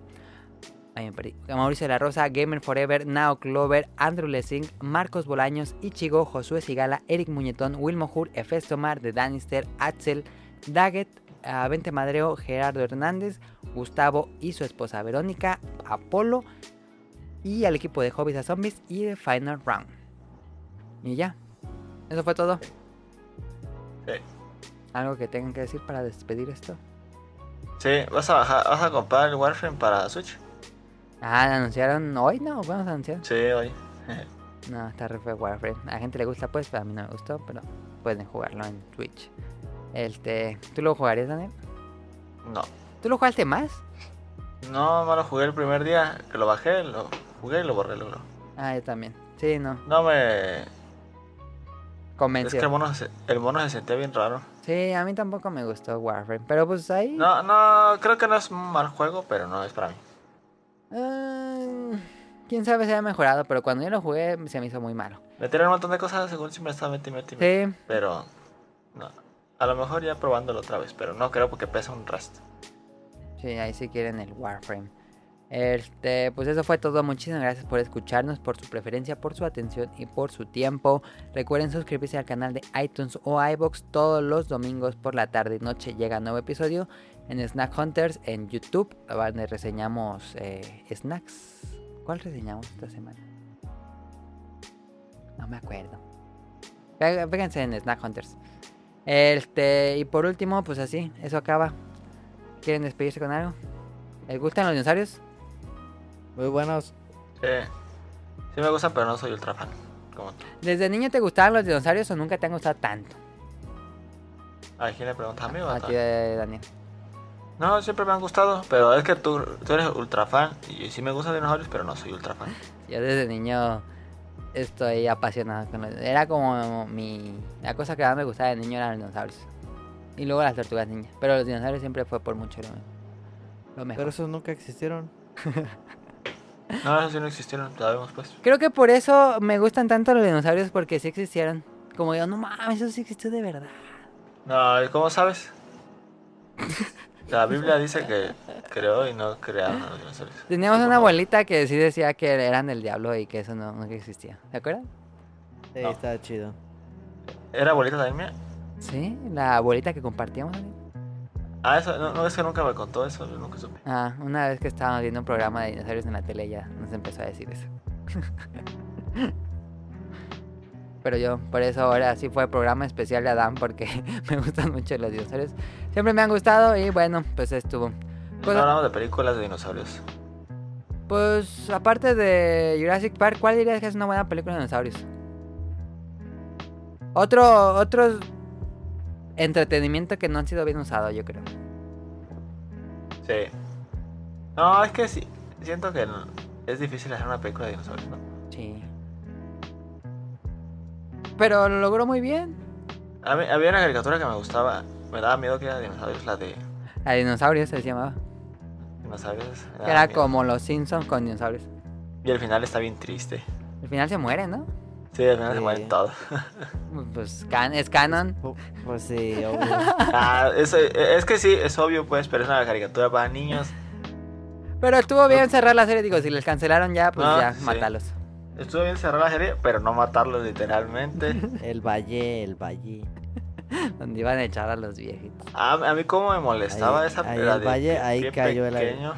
ay, me a Mauricio de la Rosa, Gamer Forever, Nao Clover, Andrew Lessing, Marcos Bolaños, Ichigo, Josué Sigala, Eric Muñetón, Wilmo Hur, Efestomar, de Danister, Axel, Daggett, a Vente Madreo, Gerardo Hernández, Gustavo y su esposa Verónica, Apolo y al equipo de Hobbies a Zombies y de Final Round. Y ya, eso fue todo. Sí. ¿Algo que tengan que decir para despedir esto? Sí, vas a bajar, vas a comprar el Warframe para Switch. Ah, ¿la anunciaron hoy? No, vamos a anunciar. Sí, hoy. No, está re feo Warframe. A la gente le gusta pues, pero a mí no me gustó, pero pueden jugarlo en Twitch. Este, ¿tú lo jugarías, Daniel? No. ¿Tú lo jugaste más? No, no lo jugué el primer día que lo bajé, lo jugué y lo borré luego. Ah, yo también. Sí, no. No me... convenció. Es que el mono, se, el mono se sentía bien raro. Sí, a mí tampoco me gustó Warframe, pero pues ahí... No, no, creo que no es un mal juego, pero no es para mí. ah, Quién sabe si ha mejorado, pero cuando yo lo jugué se me hizo muy malo. Metieron un montón de cosas según siempre estaba meti, meti, meti, Sí, Pero, no. A lo mejor ya probándolo otra vez, pero no creo porque pesa un rast. sí, ahí sí quieren el Warframe. Este, pues eso fue todo. Muchísimas gracias por escucharnos, por su preferencia, por su atención y por su tiempo. Recuerden suscribirse al canal de iTunes o iBox todos los domingos por la tarde y noche. Llega nuevo episodio en Snack Hunters en YouTube, donde reseñamos eh, snacks. ¿Cuál reseñamos esta semana? No me acuerdo. Fíjense en Snack Hunters. Este, y por último, pues así, eso acaba. ¿Quieren despedirse con algo? ¿Les gustan los dinosaurios? Muy buenos. Sí. Sí me gustan, pero no soy ultra fan. Como tú. ¿Desde niño te gustaban los dinosaurios o nunca te han gustado tanto? ¿A quién le preguntas a mí o a A ti? ti, eh, Daniel. No, siempre me han gustado, pero es que tú, tú eres ultra fan. Y sí me gustan dinosaurios, pero no soy ultra fan. Yo desde niño estoy apasionado con los... Era como mi... La cosa que más me gustaba de niño eran los dinosaurios. Y luego las tortugas ninja. Pero los dinosaurios siempre fue por mucho lo, lo mejor. Pero esos nunca existieron. No, esos sí no existieron, sabemos pues. Creo que por eso me gustan tanto los dinosaurios porque sí existieron. Como yo, no mames, eso sí existió de verdad. No, ¿y ¿cómo sabes? La Biblia dice que creó y no crearon a los dinosaurios. Teníamos una abuelita que sí decía que eran del diablo y que eso no, no existía. ¿Se acuerdan? Sí, No. estaba chido. ¿Era abuelita también mía? Sí, la abuelita que compartíamos. ¿no? Ah, eso, no, no, es que nunca me contó eso, yo nunca supe. Ah, una vez que estábamos viendo un programa de dinosaurios en la tele ya nos empezó a decir eso. Pero yo, por eso ahora sí fue programa especial de Adam porque me gustan mucho los dinosaurios. Siempre me han gustado y bueno, pues estuvo. No Cosa- hablamos de películas de dinosaurios. pues aparte de Jurassic Park, ¿cuál dirías que es una buena película de dinosaurios? Otro, otro entretenimiento que no han sido bien usado, yo creo. Sí. No, es que sí. Siento que es difícil hacer una película de dinosaurios, ¿no? Sí. Pero lo logró muy bien. A mí- había una caricatura que me gustaba. Me daba miedo que era de dinosaurios, la de La de dinosaurios se llamaba. dinosaurios. Era miedo. como los Simpsons con dinosaurios. Y el final está bien triste. Al final se mueren, ¿no? Sí, al final se mueren todos. Pues can- es canon. Pu- Pues sí, obvio. ah, eso- es que sí, es obvio, pues, pero es una caricatura para niños. Pero estuvo bien cerrar la serie. Digo, si les cancelaron ya, pues ya, sí. mátalos. Estuvo bien cerrar la serie, pero no matarlos literalmente. El valle, el valle. Donde iban a echar a los viejitos. A, a mí como me molestaba Ahí- esa ahí el de valle, ahí cayó el- pequeño.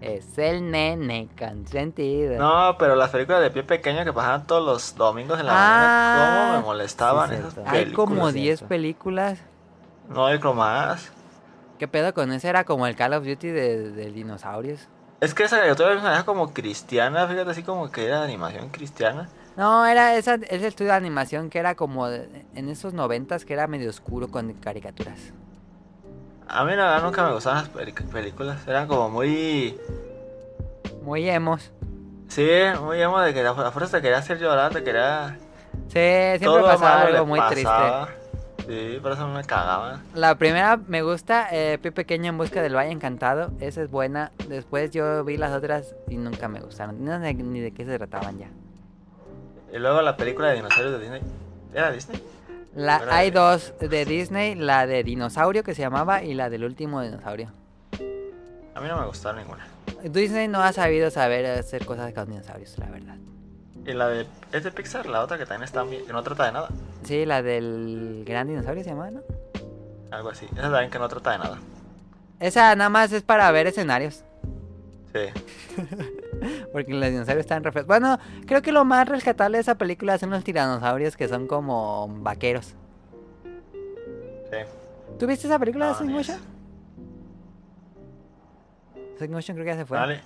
Es el nene consentido. No, pero las películas de pie pequeño que pasaban todos los domingos en la Ah, mañana, ¿cómo me molestaban sí, esas cierto. Hay como es 10 cierto. películas. No hay más. ¿Qué pedo con ese? Era como el Call of Duty de, de dinosaurios. Es que esa caricatura me sonaba como cristiana, fíjate, así como que era de animación cristiana. No, era esa, ese estudio de animación que era como de- en esos noventas que era medio oscuro con caricaturas. A mí la verdad nunca me gustaban las películas, eran como muy... Muy emos. Sí, muy emo de que a fu- a fuerza te quería hacer llorar, te quería... Sí, siempre todo pasaba algo muy triste. Sí, por eso me cagaba. La primera me gusta, eh, Pie Pequeño en busca del Valle Encantado. Esa es buena. Después yo vi las otras y nunca me gustaron. No sé ni de qué se trataban ya. Y luego la película de dinosaurios de Disney. ¿Era Disney? La, hay dos de Disney, la de dinosaurio que se llamaba y la del último dinosaurio. A mí no me gustaron ninguna. Disney no ha sabido saber hacer cosas con dinosaurios, la verdad. Y la de... Es de Pixar, la otra que también está bien, que no trata de nada. Sí, la del gran dinosaurio se llamaba, ¿no? Algo así. Esa también que no trata de nada. Esa nada más es para ver escenarios. Sí. Porque los dinosaurios están re feos. Bueno, creo que lo más rescatable de esa película son los tiranosaurios que son como vaqueros. Sí. ¿Tú viste esa película de No, Sing Motion? Sing Motion creo que ya se fue. Vale.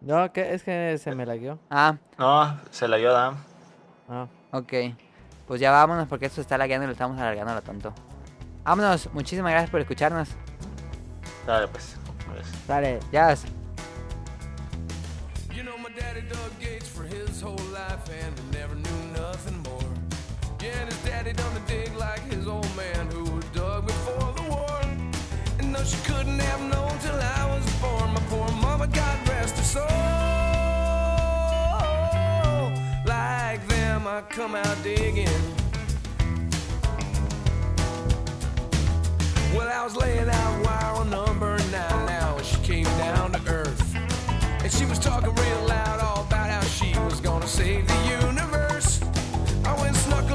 No, que es que se me lagueó. Ah, No, se la dio Adam. Ah, ok. Pues ya vámonos porque esto se está lagueando y lo estamos alargando lo tonto. Vámonos, muchísimas gracias por escucharnos. Dale, pues. Pues. dale. Ya. My daddy dug gates for his whole life and he never knew nothing more. and his daddy done the dig like his old man who dug before the war. And no, she couldn't have known till I was born. My poor mama, God rest her soul. Like them, I come out digging. Well, I was laying out wire on number nine now, she came down to earth. And she was talking real loud all about how she was gonna save the universe. I went snuck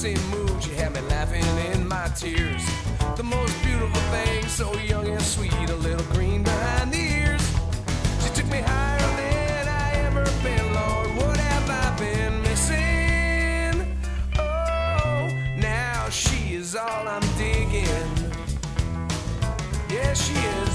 sassy mood. She had me laughing in my tears. The most beautiful thing, so young and sweet, a little green behind the ears. She took me higher than I ever been, Lord. What have I been missing? Oh, now she is all I'm digging. Yeah, she is.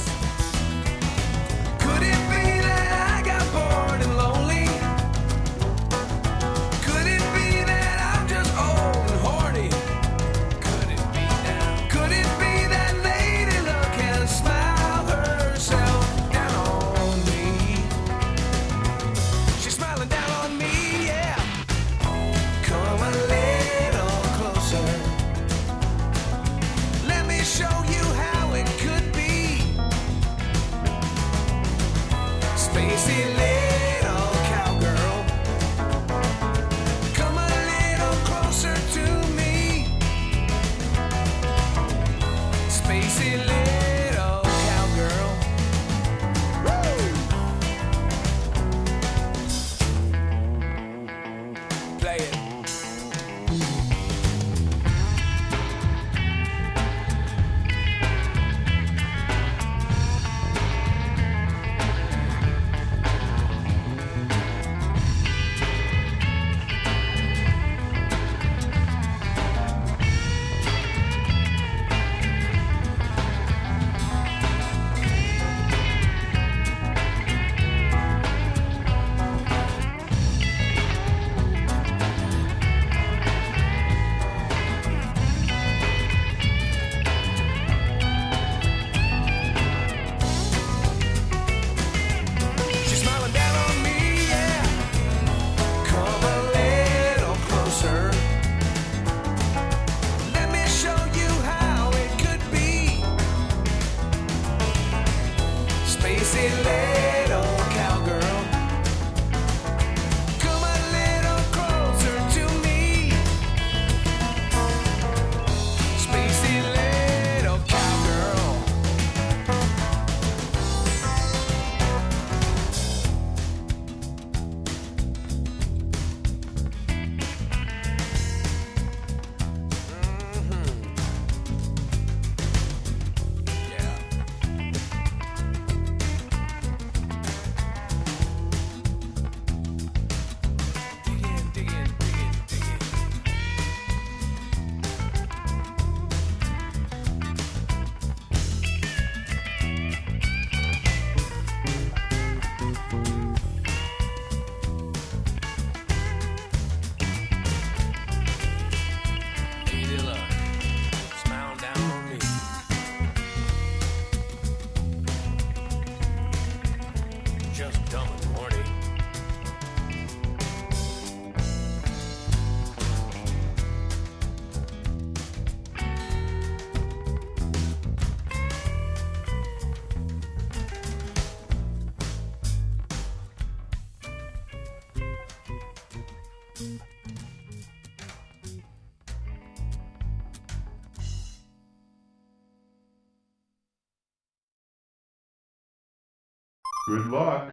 God